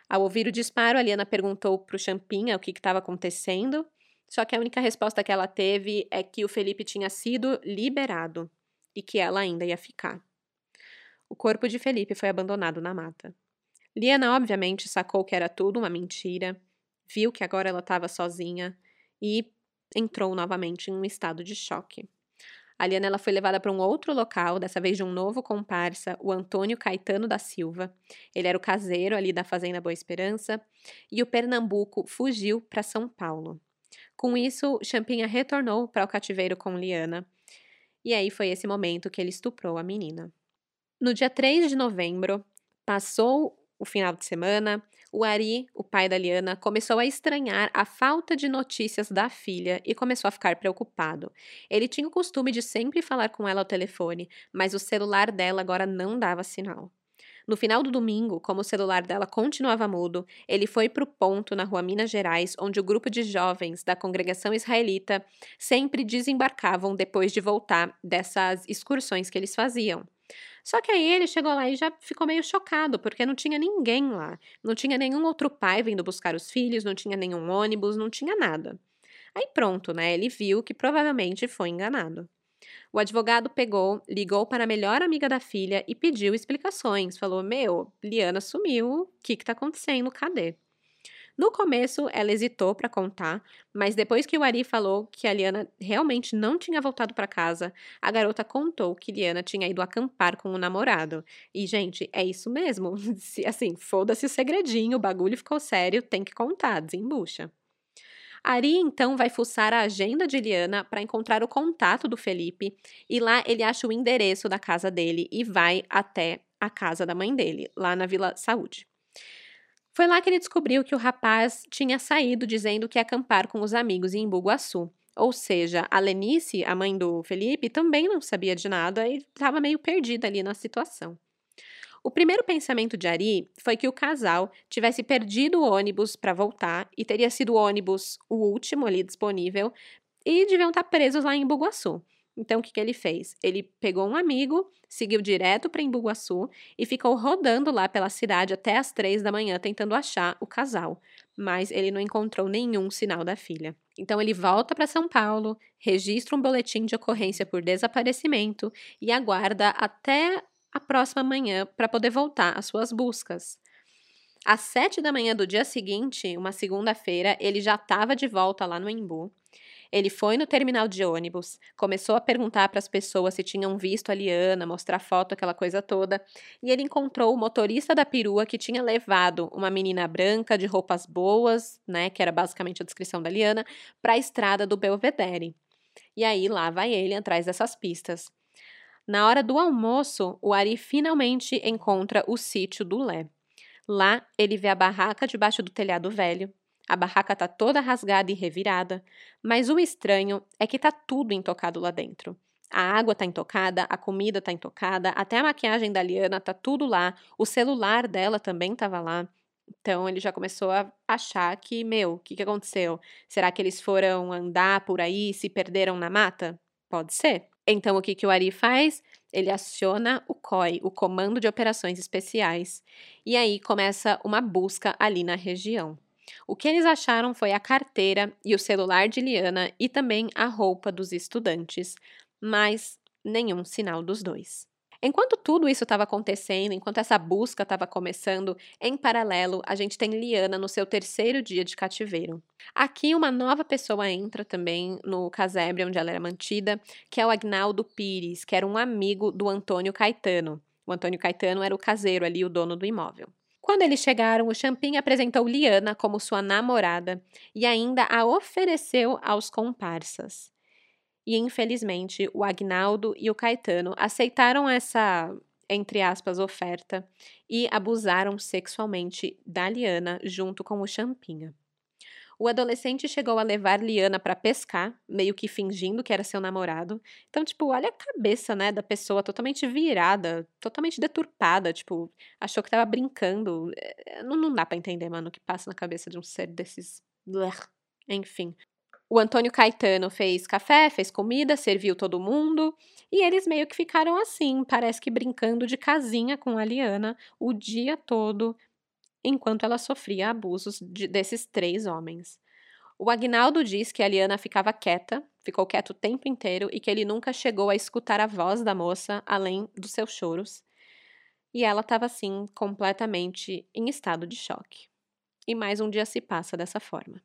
Ao ouvir o disparo, a Liana perguntou para o Champinha o que estava acontecendo só que a única resposta que ela teve é que o Felipe tinha sido liberado e que ela ainda ia ficar. O corpo de Felipe foi abandonado na mata. Liana, obviamente, sacou que era tudo uma mentira, viu que agora ela estava sozinha e entrou novamente em um estado de choque. A Liana ela foi levada para um outro local, dessa vez de um novo comparsa, o Antônio Caetano da Silva. Ele era o caseiro ali da Fazenda Boa Esperança, e o Pernambuco fugiu para São Paulo. Com isso, Champinha retornou para o cativeiro com Liana. E aí foi esse momento que ele estuprou a menina. No dia 3 de novembro, passou o final de semana, o Ari, o pai da Liana, começou a estranhar a falta de notícias da filha e começou a ficar preocupado. Ele tinha o costume de sempre falar com ela ao telefone, mas o celular dela agora não dava sinal. No final do domingo, como o celular dela continuava mudo, ele foi para o ponto na rua Minas Gerais, onde o grupo de jovens da congregação israelita sempre desembarcavam depois de voltar dessas excursões que eles faziam. Só que aí ele chegou lá e já ficou meio chocado, porque não tinha ninguém lá. Não tinha nenhum outro pai vindo buscar os filhos, não tinha nenhum ônibus, não tinha nada. Aí pronto, né? Ele viu que provavelmente foi enganado. O advogado pegou, ligou para a melhor amiga da filha e pediu explicações. Falou: Meu, Liana sumiu, o que está acontecendo? Cadê? No começo, ela hesitou para contar, mas depois que o Ari falou que a Liana realmente não tinha voltado para casa, a garota contou que Liana tinha ido acampar com o namorado. E, gente, é isso mesmo. assim, foda-se o segredinho, o bagulho ficou sério, tem que contar, desembucha. Ari então vai fuçar a agenda de Liana para encontrar o contato do Felipe e lá ele acha o endereço da casa dele e vai até a casa da mãe dele, lá na Vila Saúde. Foi lá que ele descobriu que o rapaz tinha saído dizendo que ia acampar com os amigos em Buguaçu. Ou seja, a Lenice, a mãe do Felipe, também não sabia de nada e estava meio perdida ali na situação. O primeiro pensamento de Ari foi que o casal tivesse perdido o ônibus para voltar e teria sido o ônibus o último ali disponível e deviam estar tá presos lá em Buguaçu. Então, o que, que ele fez? Ele pegou um amigo, seguiu direto para Embuguaçu e ficou rodando lá pela cidade até as três da manhã tentando achar o casal, mas ele não encontrou nenhum sinal da filha. Então, ele volta para São Paulo, registra um boletim de ocorrência por desaparecimento e aguarda até a próxima manhã para poder voltar às suas buscas. Às sete da manhã do dia seguinte, uma segunda-feira, ele já estava de volta lá no Embu. Ele foi no terminal de ônibus, começou a perguntar para as pessoas se tinham visto a Liana, mostrar foto, aquela coisa toda, e ele encontrou o motorista da perua que tinha levado uma menina branca de roupas boas, né, que era basicamente a descrição da Liana, para a estrada do Belvedere. E aí lá vai ele atrás dessas pistas. Na hora do almoço, o Ari finalmente encontra o sítio do Lé. Lá, ele vê a barraca debaixo do telhado velho. A barraca tá toda rasgada e revirada, mas o estranho é que tá tudo intocado lá dentro. A água tá intocada, a comida tá intocada, até a maquiagem da Liana tá tudo lá, o celular dela também tava lá. Então ele já começou a achar que, meu, o que, que aconteceu? Será que eles foram andar por aí e se perderam na mata? Pode ser. Então, o que, que o Ari faz? Ele aciona o COI, o Comando de Operações Especiais, e aí começa uma busca ali na região. O que eles acharam foi a carteira e o celular de Liana e também a roupa dos estudantes, mas nenhum sinal dos dois. Enquanto tudo isso estava acontecendo, enquanto essa busca estava começando, em paralelo, a gente tem Liana no seu terceiro dia de cativeiro. Aqui, uma nova pessoa entra também no casebre onde ela era mantida, que é o Agnaldo Pires, que era um amigo do Antônio Caetano. O Antônio Caetano era o caseiro ali, o dono do imóvel. Quando eles chegaram, o Champin apresentou Liana como sua namorada e ainda a ofereceu aos comparsas. E infelizmente, o Agnaldo e o Caetano aceitaram essa, entre aspas, oferta e abusaram sexualmente da Liana junto com o Champinha. O adolescente chegou a levar Liana para pescar, meio que fingindo que era seu namorado. Então, tipo, olha a cabeça, né, da pessoa totalmente virada, totalmente deturpada, tipo, achou que tava brincando. É, não, não dá para entender, mano, o que passa na cabeça de um ser desses. Enfim. O Antônio Caetano fez café, fez comida, serviu todo mundo. E eles meio que ficaram assim, parece que brincando de casinha com a Liana o dia todo, enquanto ela sofria abusos de, desses três homens. O Agnaldo diz que a Liana ficava quieta, ficou quieta o tempo inteiro e que ele nunca chegou a escutar a voz da moça além dos seus choros. E ela estava assim, completamente em estado de choque. E mais um dia se passa dessa forma.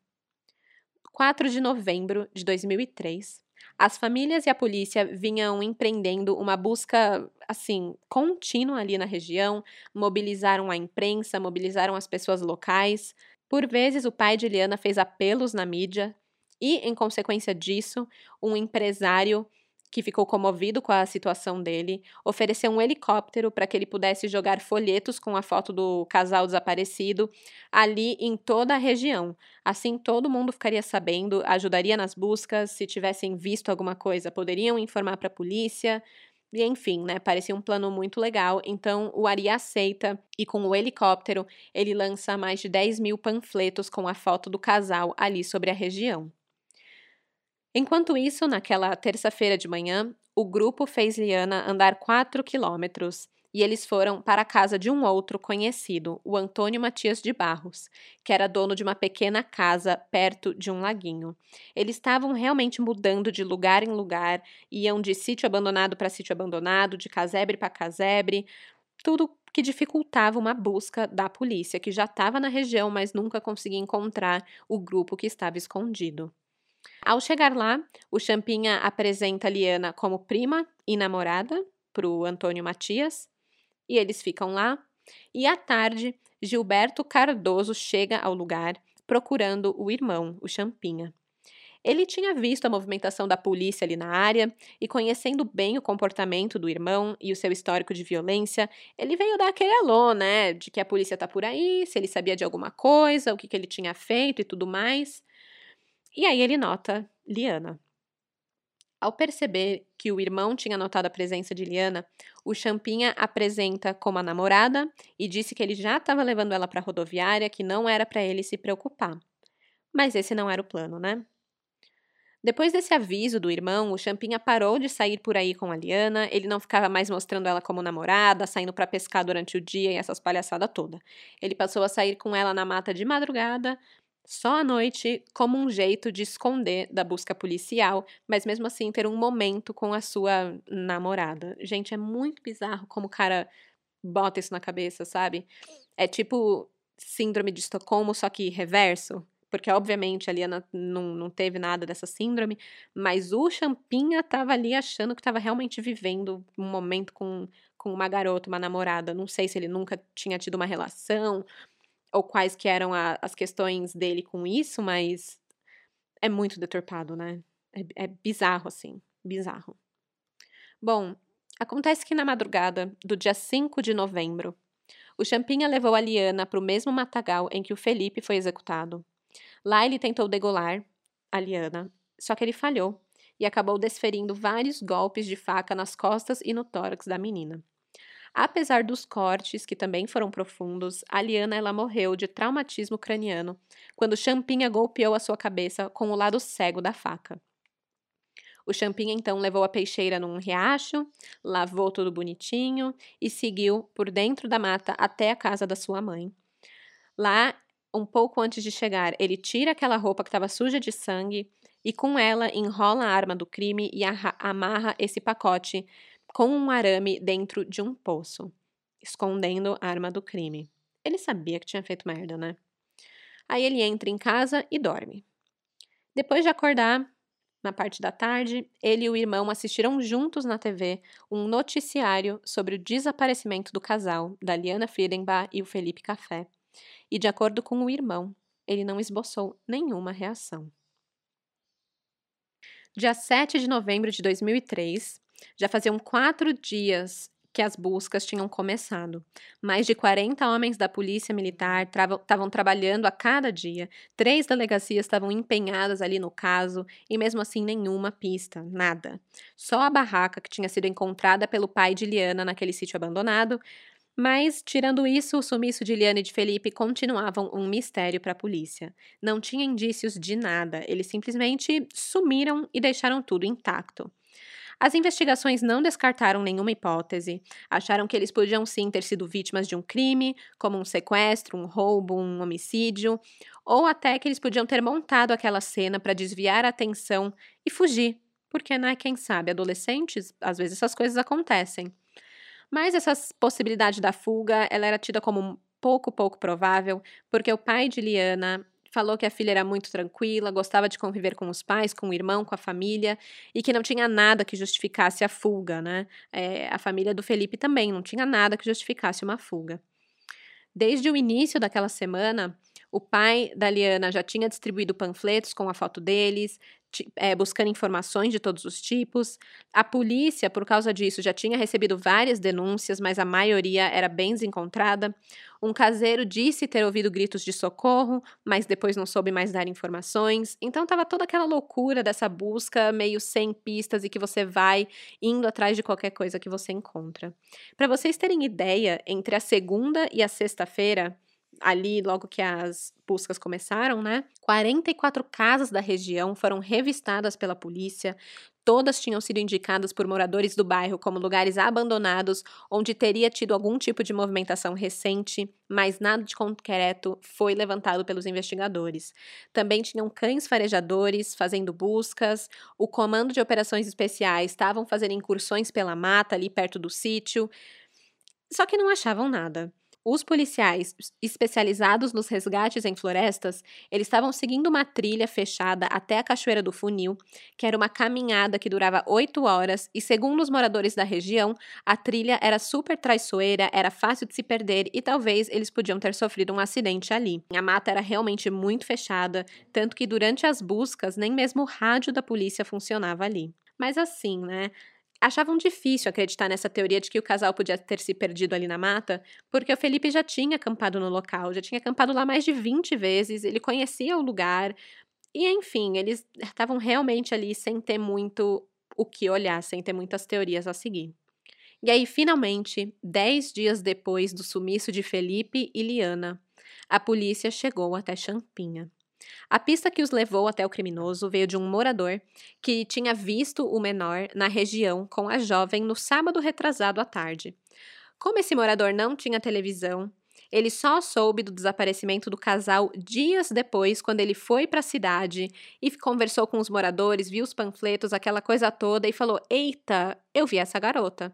4 de novembro de 2003, as famílias e a polícia vinham empreendendo uma busca, assim, contínua ali na região, mobilizaram a imprensa, mobilizaram as pessoas locais. Por vezes, o pai de Eliana fez apelos na mídia e, em consequência disso, um empresário que ficou comovido com a situação dele, ofereceu um helicóptero para que ele pudesse jogar folhetos com a foto do casal desaparecido ali em toda a região. Assim, todo mundo ficaria sabendo, ajudaria nas buscas, se tivessem visto alguma coisa, poderiam informar para a polícia. E enfim, né? Parecia um plano muito legal. Então o Ari aceita e com o helicóptero ele lança mais de 10 mil panfletos com a foto do casal ali sobre a região. Enquanto isso, naquela terça-feira de manhã, o grupo fez Liana andar 4 quilômetros e eles foram para a casa de um outro conhecido, o Antônio Matias de Barros, que era dono de uma pequena casa perto de um laguinho. Eles estavam realmente mudando de lugar em lugar, iam de sítio abandonado para sítio abandonado, de casebre para casebre, tudo que dificultava uma busca da polícia, que já estava na região, mas nunca conseguia encontrar o grupo que estava escondido. Ao chegar lá, o Champinha apresenta Liana como prima e namorada para o Antônio Matias, e eles ficam lá. E à tarde, Gilberto Cardoso chega ao lugar procurando o irmão, o Champinha. Ele tinha visto a movimentação da polícia ali na área e, conhecendo bem o comportamento do irmão e o seu histórico de violência, ele veio dar aquele alô, né? De que a polícia tá por aí, se ele sabia de alguma coisa, o que, que ele tinha feito e tudo mais. E aí ele nota Liana. Ao perceber que o irmão tinha notado a presença de Liana, o Champinha apresenta como a namorada e disse que ele já estava levando ela para a rodoviária, que não era para ele se preocupar. Mas esse não era o plano, né? Depois desse aviso do irmão, o Champinha parou de sair por aí com a Liana, ele não ficava mais mostrando ela como namorada, saindo para pescar durante o dia e essas palhaçadas toda. Ele passou a sair com ela na mata de madrugada, só à noite como um jeito de esconder da busca policial, mas mesmo assim ter um momento com a sua namorada. Gente, é muito bizarro como o cara bota isso na cabeça, sabe? É tipo síndrome de Estocolmo, só que reverso. Porque, obviamente, a Liana não, não teve nada dessa síndrome, mas o Champinha tava ali achando que tava realmente vivendo um momento com, com uma garota, uma namorada. Não sei se ele nunca tinha tido uma relação, ou quais que eram a, as questões dele com isso, mas é muito deturpado, né? É, é bizarro, assim, bizarro. Bom, acontece que na madrugada do dia 5 de novembro, o Champinha levou a Liana para o mesmo matagal em que o Felipe foi executado. Lá ele tentou degolar a Liana, só que ele falhou e acabou desferindo vários golpes de faca nas costas e no tórax da menina. Apesar dos cortes, que também foram profundos, a Liana ela morreu de traumatismo craniano quando Champinha golpeou a sua cabeça com o lado cego da faca. O Champinha então levou a peixeira num riacho, lavou tudo bonitinho e seguiu por dentro da mata até a casa da sua mãe. Lá um pouco antes de chegar, ele tira aquela roupa que estava suja de sangue e com ela enrola a arma do crime e amarra esse pacote com um arame dentro de um poço, escondendo a arma do crime. Ele sabia que tinha feito merda, né? Aí ele entra em casa e dorme. Depois de acordar, na parte da tarde, ele e o irmão assistiram juntos na TV um noticiário sobre o desaparecimento do casal, da Liana Friedenbach e o Felipe Café. E de acordo com o irmão, ele não esboçou nenhuma reação. Dia 7 de novembro de 2003, já faziam quatro dias que as buscas tinham começado. Mais de 40 homens da Polícia Militar estavam trabalhando a cada dia. Três delegacias estavam empenhadas ali no caso e, mesmo assim, nenhuma pista, nada. Só a barraca que tinha sido encontrada pelo pai de Liana naquele sítio abandonado mas, tirando isso, o sumiço de Liane e de Felipe continuavam um mistério para a polícia. Não tinha indícios de nada, eles simplesmente sumiram e deixaram tudo intacto. As investigações não descartaram nenhuma hipótese. Acharam que eles podiam sim ter sido vítimas de um crime, como um sequestro, um roubo, um homicídio, ou até que eles podiam ter montado aquela cena para desviar a atenção e fugir. Porque, né, quem sabe, adolescentes, às vezes essas coisas acontecem. Mas essa possibilidade da fuga, ela era tida como pouco, pouco provável, porque o pai de Liana falou que a filha era muito tranquila, gostava de conviver com os pais, com o irmão, com a família, e que não tinha nada que justificasse a fuga, né? É, a família do Felipe também não tinha nada que justificasse uma fuga. Desde o início daquela semana, o pai da Liana já tinha distribuído panfletos com a foto deles, é, buscando informações de todos os tipos. A polícia, por causa disso, já tinha recebido várias denúncias, mas a maioria era bem desencontrada. Um caseiro disse ter ouvido gritos de socorro, mas depois não soube mais dar informações. Então estava toda aquela loucura dessa busca meio sem pistas e que você vai indo atrás de qualquer coisa que você encontra. Para vocês terem ideia, entre a segunda e a sexta-feira, ali, logo que as buscas começaram, né? 44 casas da região foram revistadas pela polícia. Todas tinham sido indicadas por moradores do bairro como lugares abandonados, onde teria tido algum tipo de movimentação recente, mas nada de concreto foi levantado pelos investigadores. Também tinham cães farejadores fazendo buscas, o Comando de Operações Especiais estavam fazendo incursões pela mata ali perto do sítio, só que não achavam nada. Os policiais especializados nos resgates em florestas, eles estavam seguindo uma trilha fechada até a Cachoeira do Funil, que era uma caminhada que durava oito horas, e segundo os moradores da região, a trilha era super traiçoeira, era fácil de se perder e talvez eles podiam ter sofrido um acidente ali. A mata era realmente muito fechada, tanto que durante as buscas nem mesmo o rádio da polícia funcionava ali. Mas assim, né? Achavam difícil acreditar nessa teoria de que o casal podia ter se perdido ali na mata, porque o Felipe já tinha acampado no local, já tinha acampado lá mais de 20 vezes, ele conhecia o lugar, e enfim, eles estavam realmente ali sem ter muito o que olhar, sem ter muitas teorias a seguir. E aí, finalmente, dez dias depois do sumiço de Felipe e Liana, a polícia chegou até Champinha. A pista que os levou até o criminoso veio de um morador que tinha visto o menor na região com a jovem no sábado retrasado à tarde. Como esse morador não tinha televisão, ele só soube do desaparecimento do casal dias depois, quando ele foi para a cidade e conversou com os moradores, viu os panfletos, aquela coisa toda e falou: Eita, eu vi essa garota.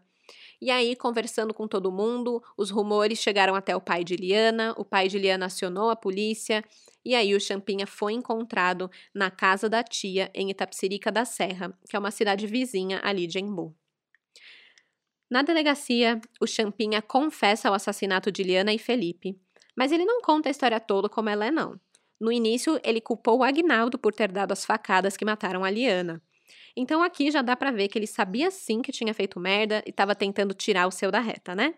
E aí, conversando com todo mundo, os rumores chegaram até o pai de Liana, o pai de Liana acionou a polícia e aí o Champinha foi encontrado na casa da tia em Itapsirica da Serra, que é uma cidade vizinha ali de Embu. Na delegacia, o Champinha confessa o assassinato de Liana e Felipe, mas ele não conta a história toda como ela é, não. No início, ele culpou o Agnaldo por ter dado as facadas que mataram a Liana. Então aqui já dá para ver que ele sabia sim que tinha feito merda e estava tentando tirar o seu da reta, né?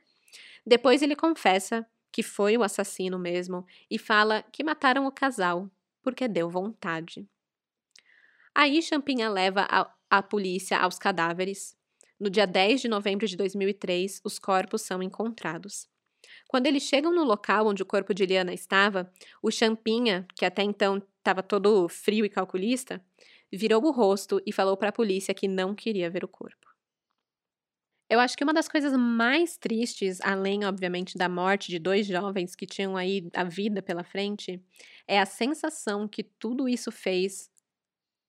Depois ele confessa que foi o assassino mesmo, e fala que mataram o casal porque deu vontade. Aí Champinha leva a, a polícia aos cadáveres. No dia 10 de novembro de 2003, os corpos são encontrados. Quando eles chegam no local onde o corpo de Liana estava, o Champinha, que até então estava todo frio e calculista, virou o rosto e falou para a polícia que não queria ver o corpo. Eu acho que uma das coisas mais tristes, além, obviamente, da morte de dois jovens que tinham aí a vida pela frente, é a sensação que tudo isso fez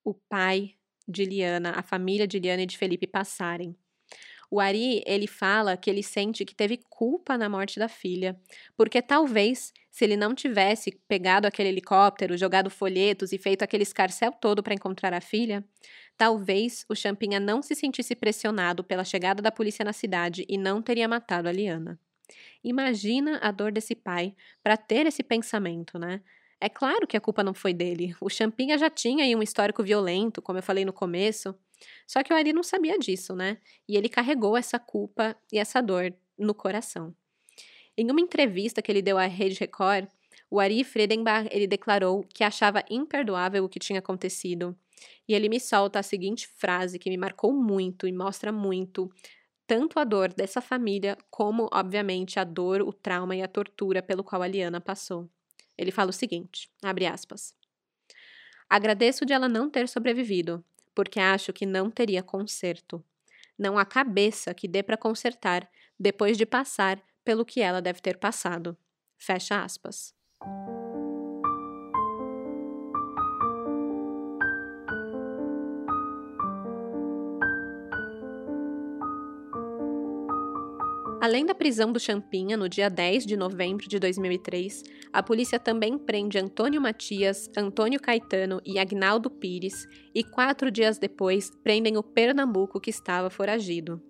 o pai de Liana, a família de Liana e de Felipe passarem. O Ari, ele fala que ele sente que teve culpa na morte da filha, porque talvez, se ele não tivesse pegado aquele helicóptero, jogado folhetos e feito aquele escarcel todo para encontrar a filha, talvez o Champinha não se sentisse pressionado pela chegada da polícia na cidade e não teria matado a Liana. Imagina a dor desse pai para ter esse pensamento, né? É claro que a culpa não foi dele. O Champinha já tinha aí um histórico violento, como eu falei no começo. Só que o Ari não sabia disso, né? E ele carregou essa culpa e essa dor no coração. Em uma entrevista que ele deu à Rede Record, o Ari Fredenbach ele declarou que achava imperdoável o que tinha acontecido. E ele me solta a seguinte frase que me marcou muito e mostra muito tanto a dor dessa família como, obviamente, a dor, o trauma e a tortura pelo qual a Liana passou. Ele fala o seguinte, abre aspas: Agradeço de ela não ter sobrevivido, porque acho que não teria conserto. Não há cabeça que dê para consertar depois de passar pelo que ela deve ter passado. Fecha aspas. Além da prisão do Champinha no dia 10 de novembro de 2003, a polícia também prende Antônio Matias, Antônio Caetano e Agnaldo Pires, e quatro dias depois prendem o Pernambuco que estava foragido.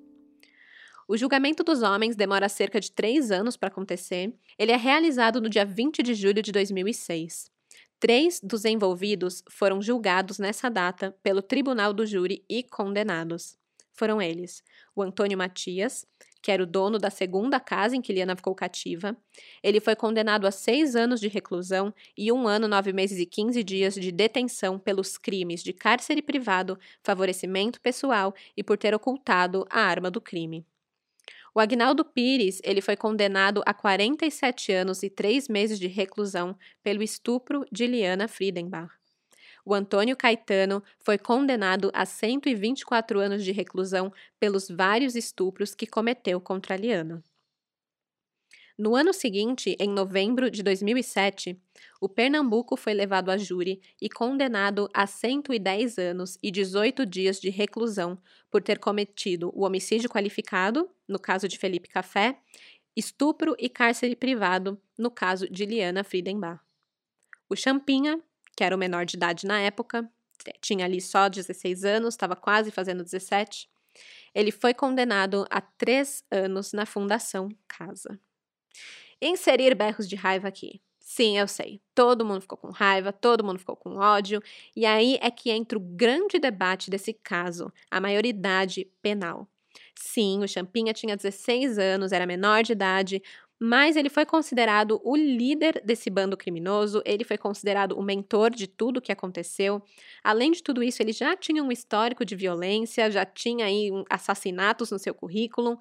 O julgamento dos homens demora cerca de três anos para acontecer. Ele é realizado no dia 20 de julho de 2006. Três dos envolvidos foram julgados nessa data pelo Tribunal do Júri e condenados. Foram eles: o Antônio Matias, que era o dono da segunda casa em que Liana ficou cativa. Ele foi condenado a seis anos de reclusão e um ano, nove meses e quinze dias de detenção pelos crimes de cárcere privado, favorecimento pessoal e por ter ocultado a arma do crime. O Agnaldo Pires ele foi condenado a 47 anos e três meses de reclusão pelo estupro de Liana Friedenbach o Antônio Caetano foi condenado a 124 anos de reclusão pelos vários estupros que cometeu contra Liana. No ano seguinte, em novembro de 2007, o Pernambuco foi levado a júri e condenado a 110 anos e 18 dias de reclusão por ter cometido o homicídio qualificado, no caso de Felipe Café, estupro e cárcere privado, no caso de Liana Friedenbach. O Champinha que era o menor de idade na época, tinha ali só 16 anos, estava quase fazendo 17. Ele foi condenado a três anos na Fundação Casa. Inserir berros de raiva aqui. Sim, eu sei. Todo mundo ficou com raiva, todo mundo ficou com ódio. E aí é que entra o grande debate desse caso, a maioridade penal. Sim, o Champinha tinha 16 anos, era menor de idade, mas ele foi considerado o líder desse bando criminoso, ele foi considerado o mentor de tudo o que aconteceu. Além de tudo isso, ele já tinha um histórico de violência, já tinha aí assassinatos no seu currículo,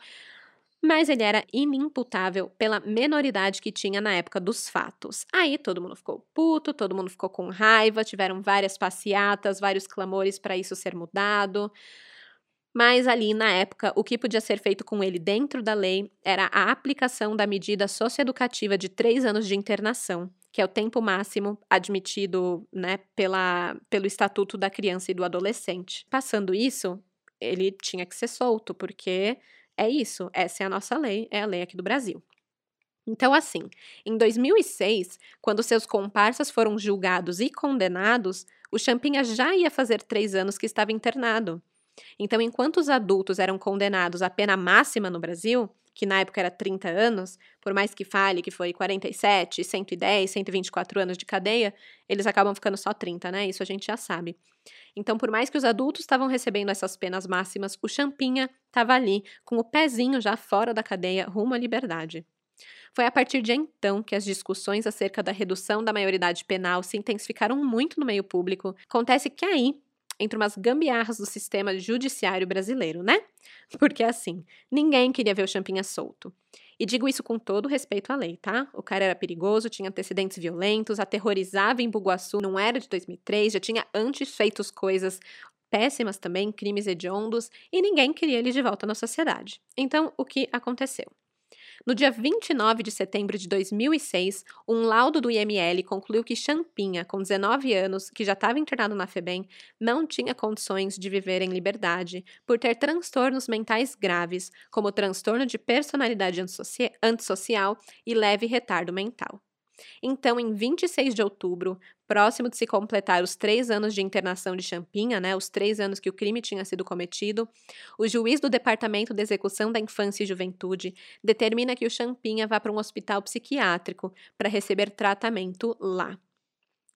mas ele era inimputável pela menoridade que tinha na época dos fatos. Aí todo mundo ficou puto, todo mundo ficou com raiva, tiveram várias passeatas, vários clamores para isso ser mudado. Mas ali, na época, o que podia ser feito com ele dentro da lei era a aplicação da medida socioeducativa de três anos de internação, que é o tempo máximo admitido né, pela, pelo Estatuto da Criança e do Adolescente. Passando isso, ele tinha que ser solto, porque é isso, essa é a nossa lei, é a lei aqui do Brasil. Então, assim, em 2006, quando seus comparsas foram julgados e condenados, o Champinha já ia fazer três anos que estava internado. Então, enquanto os adultos eram condenados à pena máxima no Brasil, que na época era 30 anos, por mais que fale que foi 47, 110, 124 anos de cadeia, eles acabam ficando só 30, né? Isso a gente já sabe. Então, por mais que os adultos estavam recebendo essas penas máximas, o Champinha estava ali, com o pezinho já fora da cadeia, rumo à liberdade. Foi a partir de então que as discussões acerca da redução da maioridade penal se intensificaram muito no meio público. Acontece que aí entre umas gambiarras do sistema judiciário brasileiro, né? Porque assim, ninguém queria ver o Champinha solto. E digo isso com todo respeito à lei, tá? O cara era perigoso, tinha antecedentes violentos, aterrorizava em Buguaçu, não era de 2003, já tinha antes feito coisas péssimas também, crimes hediondos, e ninguém queria ele de volta na sociedade. Então, o que aconteceu? No dia 29 de setembro de 2006, um laudo do IML concluiu que Champinha, com 19 anos, que já estava internado na FEBEM, não tinha condições de viver em liberdade por ter transtornos mentais graves, como transtorno de personalidade antissocial e leve retardo mental. Então, em 26 de outubro, próximo de se completar os três anos de internação de Champinha, né, os três anos que o crime tinha sido cometido, o juiz do Departamento de Execução da Infância e Juventude determina que o Champinha vá para um hospital psiquiátrico para receber tratamento lá.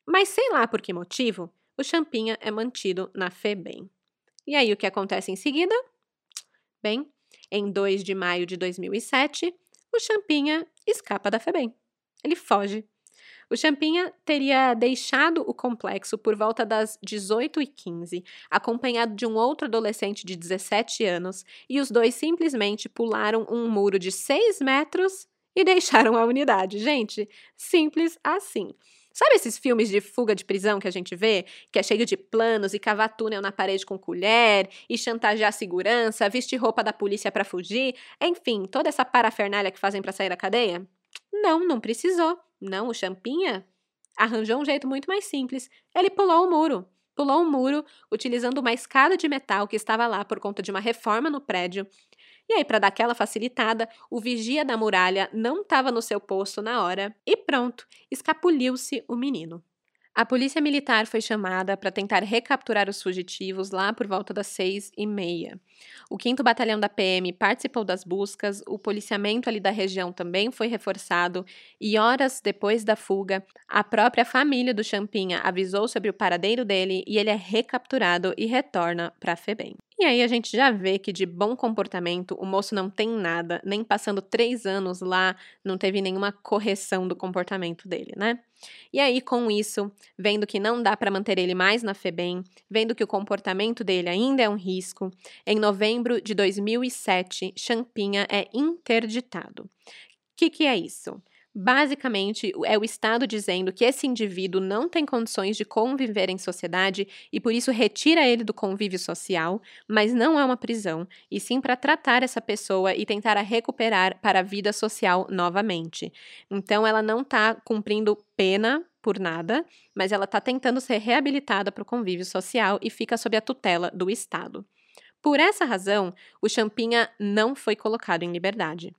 Mas sei lá por que motivo, o Champinha é mantido na FEBEM. E aí o que acontece em seguida? Bem, em 2 de maio de 2007, o Champinha escapa da FEBEM. Ele foge. O Champinha teria deixado o complexo por volta das 18h15, acompanhado de um outro adolescente de 17 anos, e os dois simplesmente pularam um muro de 6 metros e deixaram a unidade. Gente, simples assim. Sabe esses filmes de fuga de prisão que a gente vê? Que é cheio de planos e cavar túnel na parede com colher, e chantagear a segurança, vestir roupa da polícia para fugir, enfim, toda essa parafernália que fazem para sair da cadeia? Não, não precisou. Não, o Champinha arranjou um jeito muito mais simples. Ele pulou o muro. Pulou o muro utilizando uma escada de metal que estava lá por conta de uma reforma no prédio. E aí, para dar aquela facilitada, o vigia da muralha não estava no seu posto na hora e pronto, escapuliu-se o menino. A polícia militar foi chamada para tentar recapturar os fugitivos lá por volta das seis e meia. O 5 Batalhão da PM participou das buscas, o policiamento ali da região também foi reforçado e horas depois da fuga, a própria família do Champinha avisou sobre o paradeiro dele e ele é recapturado e retorna para a FEBEM. E aí a gente já vê que de bom comportamento o moço não tem nada, nem passando três anos lá, não teve nenhuma correção do comportamento dele, né? E aí, com isso, vendo que não dá para manter ele mais na FEBEM, vendo que o comportamento dele ainda é um risco, em novembro de 2007, Champinha é interditado. O que, que é isso? Basicamente, é o Estado dizendo que esse indivíduo não tem condições de conviver em sociedade e por isso retira ele do convívio social, mas não é uma prisão, e sim para tratar essa pessoa e tentar a recuperar para a vida social novamente. Então, ela não está cumprindo pena por nada, mas ela está tentando ser reabilitada para o convívio social e fica sob a tutela do Estado. Por essa razão, o Champinha não foi colocado em liberdade.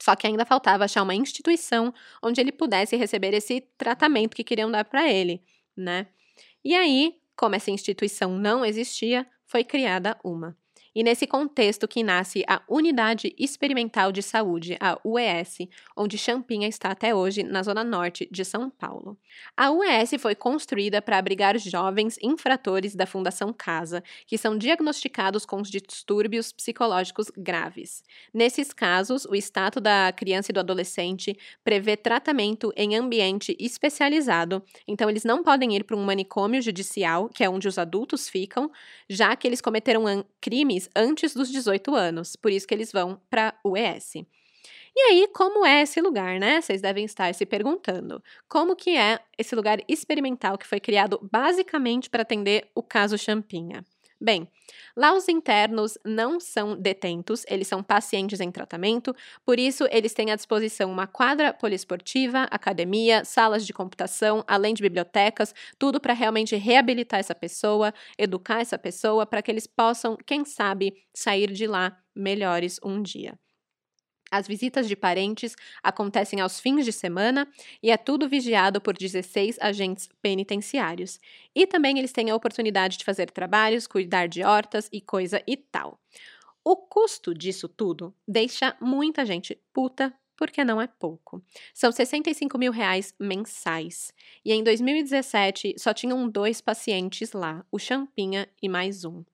Só que ainda faltava achar uma instituição onde ele pudesse receber esse tratamento que queriam dar para ele, né? E aí, como essa instituição não existia, foi criada uma. E nesse contexto que nasce a Unidade Experimental de Saúde, a UES, onde Champinha está até hoje na zona norte de São Paulo. A UES foi construída para abrigar jovens infratores da Fundação Casa, que são diagnosticados com distúrbios psicológicos graves. Nesses casos, o estado da criança e do adolescente prevê tratamento em ambiente especializado, então eles não podem ir para um manicômio judicial, que é onde os adultos ficam, já que eles cometeram crimes antes dos 18 anos, por isso que eles vão para o ES. E aí, como é esse lugar, né? Vocês devem estar se perguntando. Como que é esse lugar experimental que foi criado basicamente para atender o caso Champinha? Bem, lá os internos não são detentos, eles são pacientes em tratamento, por isso eles têm à disposição uma quadra poliesportiva, academia, salas de computação, além de bibliotecas, tudo para realmente reabilitar essa pessoa, educar essa pessoa, para que eles possam, quem sabe, sair de lá melhores um dia. As visitas de parentes acontecem aos fins de semana e é tudo vigiado por 16 agentes penitenciários. E também eles têm a oportunidade de fazer trabalhos, cuidar de hortas e coisa e tal. O custo disso tudo deixa muita gente puta porque não é pouco. São 65 mil reais mensais. E em 2017 só tinham dois pacientes lá, o Champinha e mais um.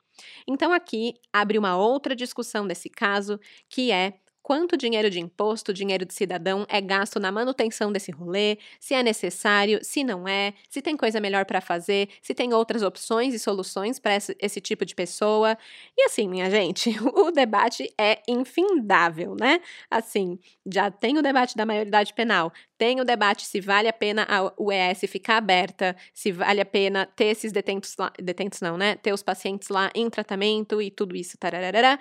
Então aqui abre uma outra discussão desse caso, que é quanto dinheiro de imposto, dinheiro de cidadão é gasto na manutenção desse rolê, se é necessário, se não é, se tem coisa melhor para fazer, se tem outras opções e soluções para esse, esse, tipo de pessoa. E assim, minha gente, o debate é infindável, né? Assim, já tem o debate da maioridade penal, tem o debate se vale a pena a UES ficar aberta, se vale a pena ter esses detentos lá, detentos não, né? Ter os pacientes lá em tratamento e tudo isso, tararara.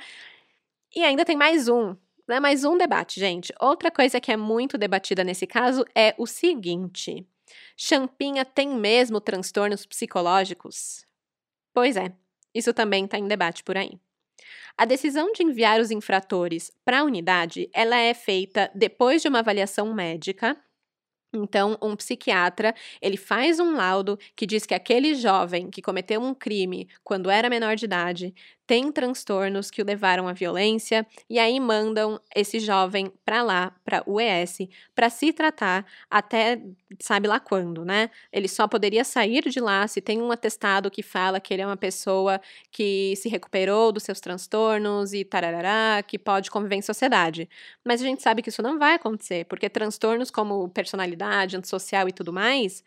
E ainda tem mais um, né? Mais um debate, gente. Outra coisa que é muito debatida nesse caso é o seguinte: Champinha tem mesmo transtornos psicológicos? Pois é, isso também está em debate por aí. A decisão de enviar os infratores para a unidade, ela é feita depois de uma avaliação médica então, um psiquiatra, ele faz um laudo que diz que aquele jovem que cometeu um crime quando era menor de idade tem transtornos que o levaram à violência e aí mandam esse jovem para lá, para o ES, para se tratar até sabe lá quando, né? Ele só poderia sair de lá se tem um atestado que fala que ele é uma pessoa que se recuperou dos seus transtornos e tarará, que pode conviver em sociedade. Mas a gente sabe que isso não vai acontecer, porque transtornos como personalidade, antissocial e tudo mais,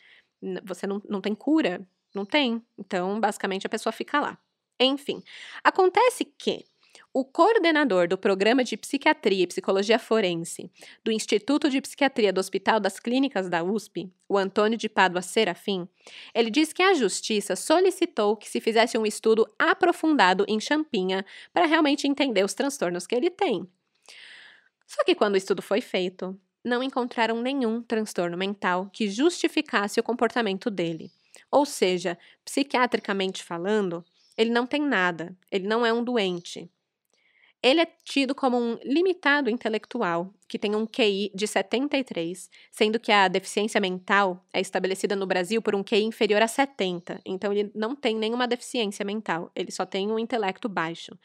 você não, não tem cura, não tem. Então, basicamente, a pessoa fica lá. Enfim, acontece que o coordenador do programa de psiquiatria e psicologia forense do Instituto de Psiquiatria do Hospital das Clínicas da USP, o Antônio de Pádua Serafim, ele diz que a justiça solicitou que se fizesse um estudo aprofundado em Champinha para realmente entender os transtornos que ele tem. Só que quando o estudo foi feito, não encontraram nenhum transtorno mental que justificasse o comportamento dele. Ou seja, psiquiatricamente falando, ele não tem nada, ele não é um doente. Ele é tido como um limitado intelectual, que tem um QI de 73, sendo que a deficiência mental é estabelecida no Brasil por um QI inferior a 70. Então, ele não tem nenhuma deficiência mental, ele só tem um intelecto baixo.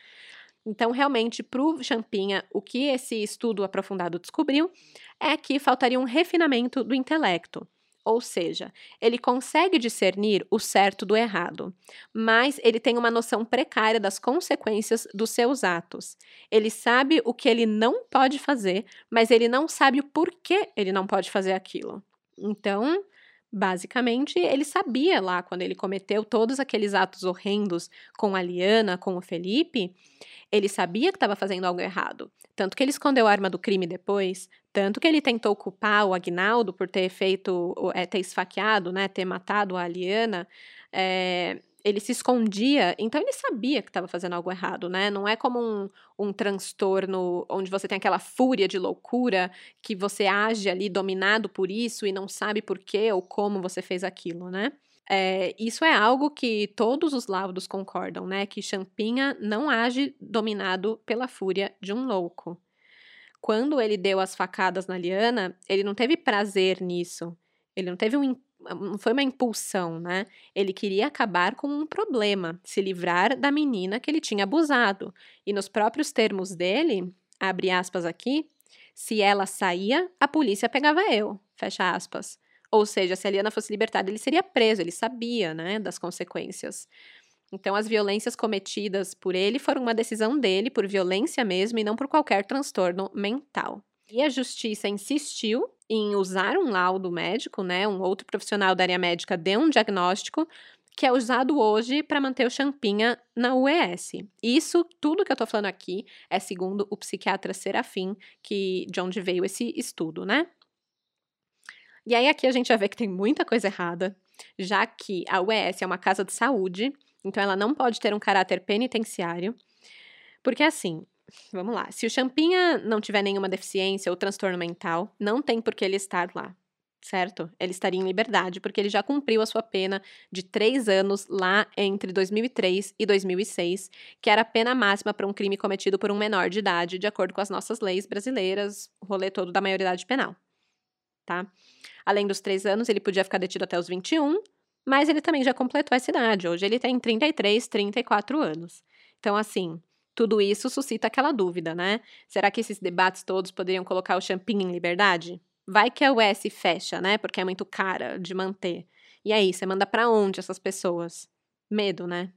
Então, realmente, para o Champinha, o que esse estudo aprofundado descobriu é que faltaria um refinamento do intelecto. Ou seja, ele consegue discernir o certo do errado, mas ele tem uma noção precária das consequências dos seus atos. Ele sabe o que ele não pode fazer, mas ele não sabe o porquê ele não pode fazer aquilo. Então, Basicamente, ele sabia lá quando ele cometeu todos aqueles atos horrendos com a Liana, com o Felipe, ele sabia que estava fazendo algo errado. Tanto que ele escondeu a arma do crime depois, tanto que ele tentou culpar o Agnaldo por ter feito, é, ter esfaqueado, né, ter matado a Liana. É, ele se escondia, então ele sabia que estava fazendo algo errado, né? Não é como um, um transtorno onde você tem aquela fúria de loucura que você age ali dominado por isso e não sabe por quê ou como você fez aquilo, né? É, isso é algo que todos os laudos concordam, né? Que Champinha não age dominado pela fúria de um louco. Quando ele deu as facadas na Liana, ele não teve prazer nisso. Ele não teve um não foi uma impulsão, né? Ele queria acabar com um problema, se livrar da menina que ele tinha abusado. E nos próprios termos dele, abre aspas aqui, se ela saía, a polícia pegava eu, fecha aspas. Ou seja, se a Liana fosse libertada, ele seria preso, ele sabia, né, das consequências. Então, as violências cometidas por ele foram uma decisão dele, por violência mesmo, e não por qualquer transtorno mental. E a justiça insistiu em usar um laudo médico, né? Um outro profissional da área médica deu um diagnóstico que é usado hoje para manter o champinha na UES. Isso, tudo que eu estou falando aqui, é segundo o psiquiatra Serafim, que, de onde veio esse estudo, né? E aí aqui a gente já vê que tem muita coisa errada, já que a UES é uma casa de saúde, então ela não pode ter um caráter penitenciário, porque assim, Vamos lá. Se o Champinha não tiver nenhuma deficiência ou transtorno mental, não tem por que ele estar lá, certo? Ele estaria em liberdade, porque ele já cumpriu a sua pena de três anos lá entre 2003 e 2006, que era a pena máxima para um crime cometido por um menor de idade, de acordo com as nossas leis brasileiras, o rolê todo da maioridade penal, tá? Além dos três anos, ele podia ficar detido até os 21, mas ele também já completou essa idade. Hoje ele tem 33, 34 anos. Então, assim, tudo isso suscita aquela dúvida, né? Será que esses debates todos poderiam colocar o Champinha em liberdade? Vai que a US fecha, né? Porque é muito cara de manter. E aí, você manda para onde essas pessoas? Medo, né?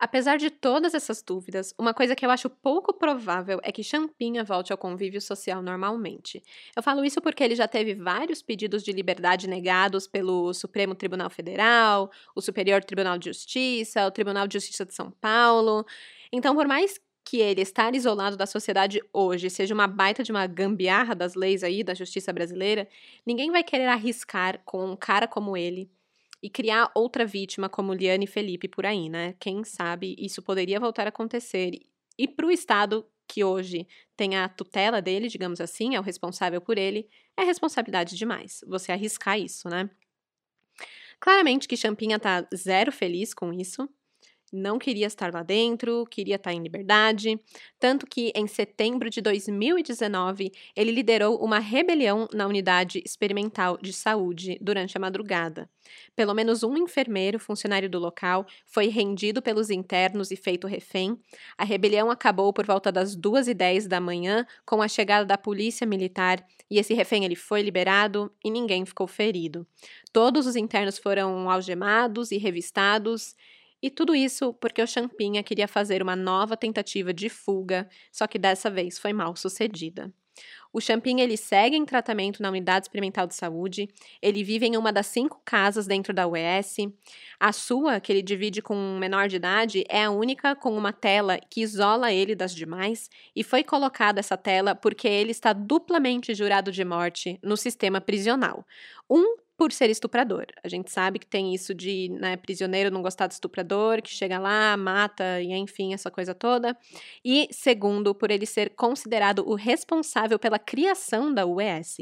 Apesar de todas essas dúvidas, uma coisa que eu acho pouco provável é que Champinha volte ao convívio social normalmente. Eu falo isso porque ele já teve vários pedidos de liberdade negados pelo Supremo Tribunal Federal, o Superior Tribunal de Justiça, o Tribunal de Justiça de São Paulo. Então, por mais que ele estar isolado da sociedade hoje seja uma baita de uma gambiarra das leis aí da justiça brasileira, ninguém vai querer arriscar com um cara como ele e criar outra vítima como Liane e Felipe por aí, né? Quem sabe isso poderia voltar a acontecer. E para o Estado, que hoje tem a tutela dele, digamos assim, é o responsável por ele, é responsabilidade demais você arriscar isso, né? Claramente que Champinha tá zero feliz com isso não queria estar lá dentro, queria estar em liberdade, tanto que em setembro de 2019 ele liderou uma rebelião na unidade experimental de saúde durante a madrugada. Pelo menos um enfermeiro, funcionário do local, foi rendido pelos internos e feito refém. A rebelião acabou por volta das 2 e 10 da manhã com a chegada da polícia militar e esse refém ele foi liberado e ninguém ficou ferido. Todos os internos foram algemados e revistados e tudo isso porque o Champinha queria fazer uma nova tentativa de fuga, só que dessa vez foi mal sucedida. O Champinha ele segue em tratamento na unidade experimental de saúde. Ele vive em uma das cinco casas dentro da UES. A sua, que ele divide com um menor de idade, é a única com uma tela que isola ele das demais. E foi colocada essa tela porque ele está duplamente jurado de morte no sistema prisional. Um por ser estuprador. A gente sabe que tem isso de né, prisioneiro não gostar de estuprador, que chega lá, mata e enfim, essa coisa toda. E segundo, por ele ser considerado o responsável pela criação da UES.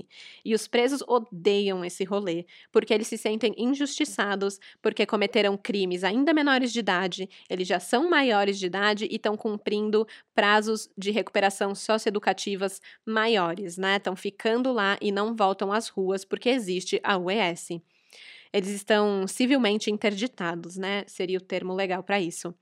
E os presos odeiam esse rolê, porque eles se sentem injustiçados, porque cometeram crimes ainda menores de idade, eles já são maiores de idade e estão cumprindo prazos de recuperação socioeducativas maiores, né? Estão ficando lá e não voltam às ruas porque existe a UES Eles estão civilmente interditados, né? Seria o termo legal para isso.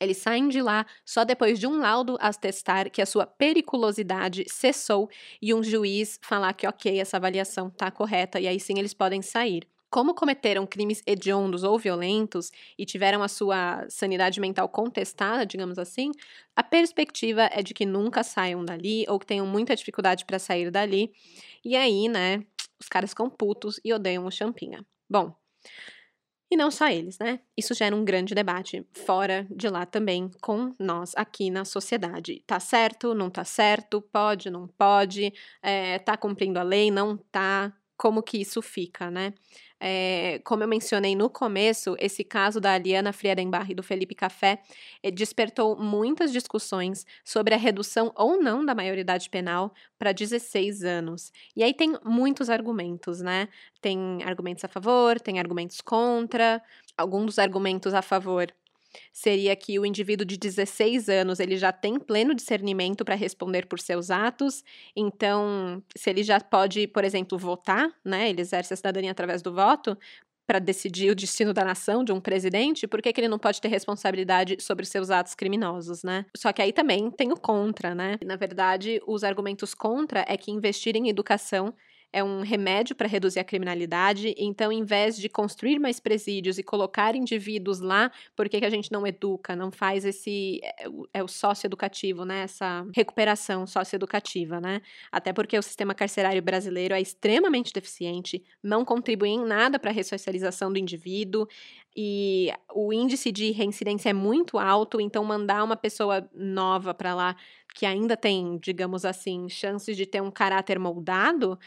Eles saem de lá só depois de um laudo atestar que a sua periculosidade cessou e um juiz falar que, ok, essa avaliação está correta e aí sim eles podem sair. Como cometeram crimes hediondos ou violentos e tiveram a sua sanidade mental contestada, digamos assim, a perspectiva é de que nunca saiam dali ou que tenham muita dificuldade para sair dali. E aí, né, os caras ficam putos e odeiam o Champinha. Bom, e não só eles, né? Isso gera um grande debate fora de lá também com nós aqui na sociedade. Tá certo, não tá certo, pode, não pode, é, tá cumprindo a lei, não tá, como que isso fica, né? É, como eu mencionei no começo, esse caso da Aliana Friedenbach e do Felipe Café eh, despertou muitas discussões sobre a redução ou não da maioridade penal para 16 anos. E aí tem muitos argumentos, né? Tem argumentos a favor, tem argumentos contra. Alguns dos argumentos a favor seria que o indivíduo de 16 anos ele já tem pleno discernimento para responder por seus atos. Então, se ele já pode, por exemplo, votar, né? Ele exerce a cidadania através do voto para decidir o destino da nação de um presidente, por que, que ele não pode ter responsabilidade sobre seus atos criminosos, né? Só que aí também tem o contra, né? Na verdade, os argumentos contra é que investir em educação é um remédio para reduzir a criminalidade. Então, em vez de construir mais presídios e colocar indivíduos lá, por que, que a gente não educa, não faz esse. É, é o socioeducativo, né? Essa recuperação socioeducativa, né? Até porque o sistema carcerário brasileiro é extremamente deficiente, não contribui em nada para a ressocialização do indivíduo e o índice de reincidência é muito alto, então mandar uma pessoa nova para lá que ainda tem, digamos assim, chances de ter um caráter moldado,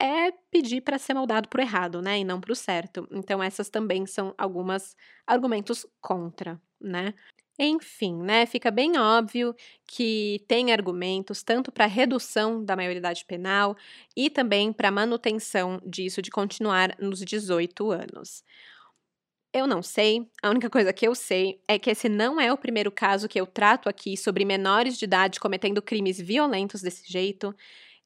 é pedir para ser moldado para o errado, né, e não para o certo. Então essas também são algumas argumentos contra, né? Enfim, né, fica bem óbvio que tem argumentos tanto para redução da maioridade penal e também para manutenção disso de continuar nos 18 anos. Eu não sei, a única coisa que eu sei é que esse não é o primeiro caso que eu trato aqui sobre menores de idade cometendo crimes violentos desse jeito.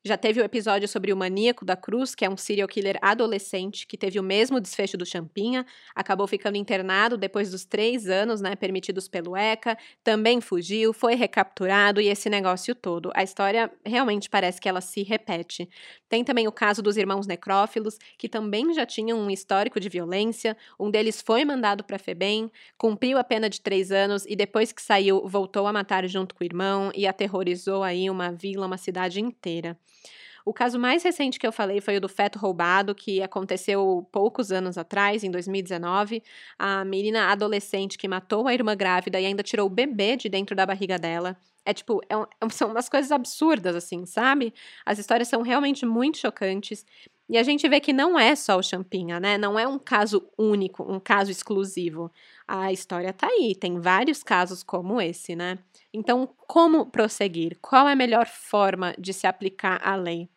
Já teve o episódio sobre o maníaco da Cruz, que é um serial killer adolescente que teve o mesmo desfecho do Champinha, acabou ficando internado depois dos três anos, né, permitidos pelo ECA, também fugiu, foi recapturado e esse negócio todo. A história realmente parece que ela se repete. Tem também o caso dos irmãos necrófilos, que também já tinham um histórico de violência. Um deles foi mandado para FEBEM, cumpriu a pena de três anos e depois que saiu voltou a matar junto com o irmão e aterrorizou aí uma vila, uma cidade inteira. O caso mais recente que eu falei foi o do feto roubado, que aconteceu poucos anos atrás, em 2019. A menina adolescente que matou a irmã grávida e ainda tirou o bebê de dentro da barriga dela. É tipo, é um, é são umas coisas absurdas, assim, sabe? As histórias são realmente muito chocantes. E a gente vê que não é só o Champinha, né? Não é um caso único, um caso exclusivo. A história tá aí, tem vários casos como esse, né? Então, como prosseguir? Qual é a melhor forma de se aplicar a lei?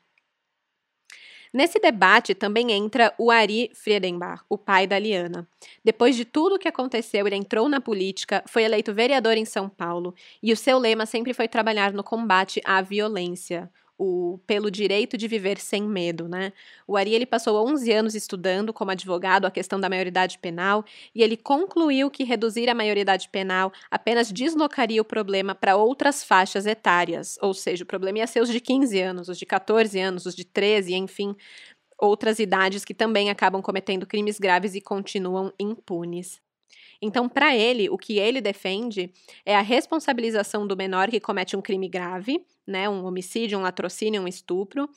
Nesse debate também entra o Ari Friedenbach, o pai da Liana. Depois de tudo o que aconteceu, ele entrou na política, foi eleito vereador em São Paulo e o seu lema sempre foi trabalhar no combate à violência o pelo direito de viver sem medo, né? O Ari ele passou 11 anos estudando como advogado a questão da maioridade penal e ele concluiu que reduzir a maioridade penal apenas deslocaria o problema para outras faixas etárias, ou seja, o problema ia ser os de 15 anos, os de 14 anos, os de 13, enfim, outras idades que também acabam cometendo crimes graves e continuam impunes. Então, para ele, o que ele defende é a responsabilização do menor que comete um crime grave, né, um homicídio, um latrocínio, um estupro.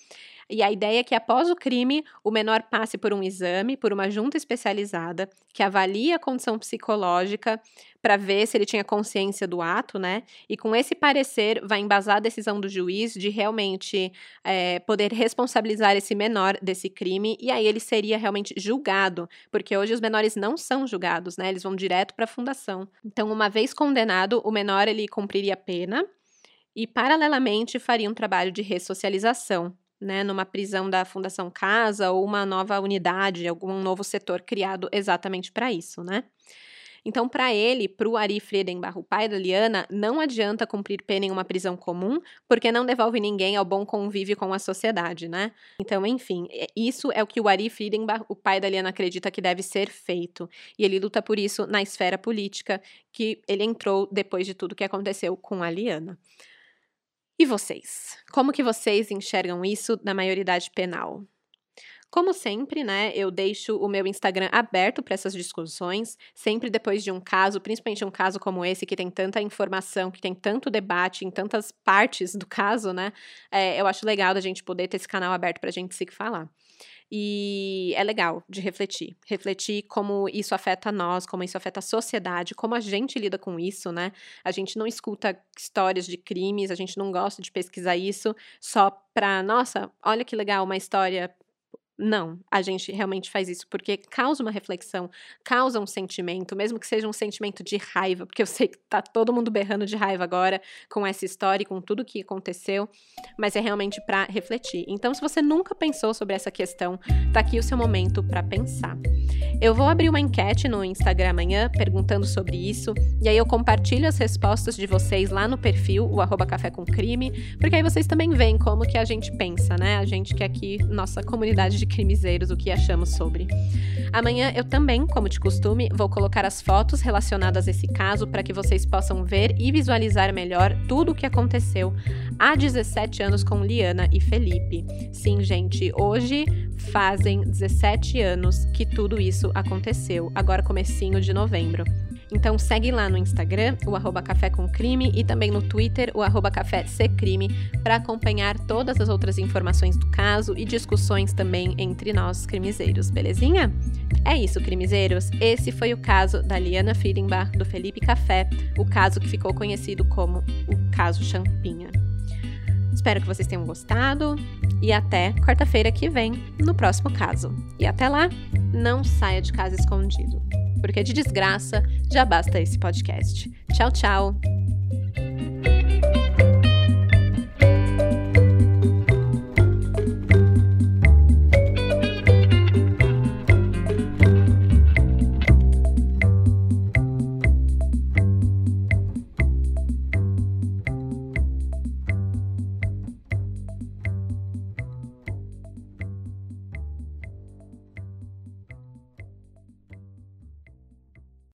E a ideia é que após o crime, o menor passe por um exame, por uma junta especializada, que avalie a condição psicológica para ver se ele tinha consciência do ato, né? E com esse parecer vai embasar a decisão do juiz de realmente é, poder responsabilizar esse menor desse crime e aí ele seria realmente julgado, porque hoje os menores não são julgados, né? Eles vão direto para a fundação. Então, uma vez condenado, o menor ele cumpriria a pena e, paralelamente, faria um trabalho de ressocialização, né, numa prisão da Fundação Casa ou uma nova unidade, algum novo setor criado exatamente para isso, né? Então, para ele, para o Ari Friedenbach, o pai da Liana, não adianta cumprir pena em uma prisão comum, porque não devolve ninguém ao bom convívio com a sociedade, né? Então, enfim, é, isso é o que o Ari Friedenbach, o pai da Liana, acredita que deve ser feito. E ele luta por isso na esfera política, que ele entrou depois de tudo que aconteceu com a Liana. E vocês? Como que vocês enxergam isso na maioridade penal? Como sempre, né, eu deixo o meu Instagram aberto para essas discussões, sempre depois de um caso, principalmente um caso como esse, que tem tanta informação, que tem tanto debate em tantas partes do caso, né, é, eu acho legal da gente poder ter esse canal aberto para a gente se falar. E é legal de refletir. Refletir como isso afeta nós, como isso afeta a sociedade, como a gente lida com isso, né? A gente não escuta histórias de crimes, a gente não gosta de pesquisar isso só pra, nossa, olha que legal, uma história não, a gente realmente faz isso porque causa uma reflexão, causa um sentimento, mesmo que seja um sentimento de raiva, porque eu sei que tá todo mundo berrando de raiva agora com essa história e com tudo que aconteceu, mas é realmente para refletir. Então, se você nunca pensou sobre essa questão, tá aqui o seu momento para pensar. Eu vou abrir uma enquete no Instagram amanhã perguntando sobre isso, e aí eu compartilho as respostas de vocês lá no perfil, o arroba café com crime, porque aí vocês também veem como que a gente pensa, né? A gente que é aqui, nossa comunidade de de crimezeiros o que achamos sobre. Amanhã eu também, como de costume, vou colocar as fotos relacionadas a esse caso para que vocês possam ver e visualizar melhor tudo o que aconteceu há 17 anos com Liana e Felipe. Sim, gente, hoje fazem 17 anos que tudo isso aconteceu, agora comecinho de novembro. Então segue lá no Instagram, o arroba Café com Crime, e também no Twitter, o arroba Café Crime, para acompanhar todas as outras informações do caso e discussões também entre nós crimezeiros, belezinha? É isso, crimezeiros. Esse foi o caso da Liana Friedenbach, do Felipe Café, o caso que ficou conhecido como o caso Champinha. Espero que vocês tenham gostado e até quarta-feira que vem no próximo caso. E até lá, não saia de casa escondido porque de desgraça já basta esse podcast. Tchau, tchau!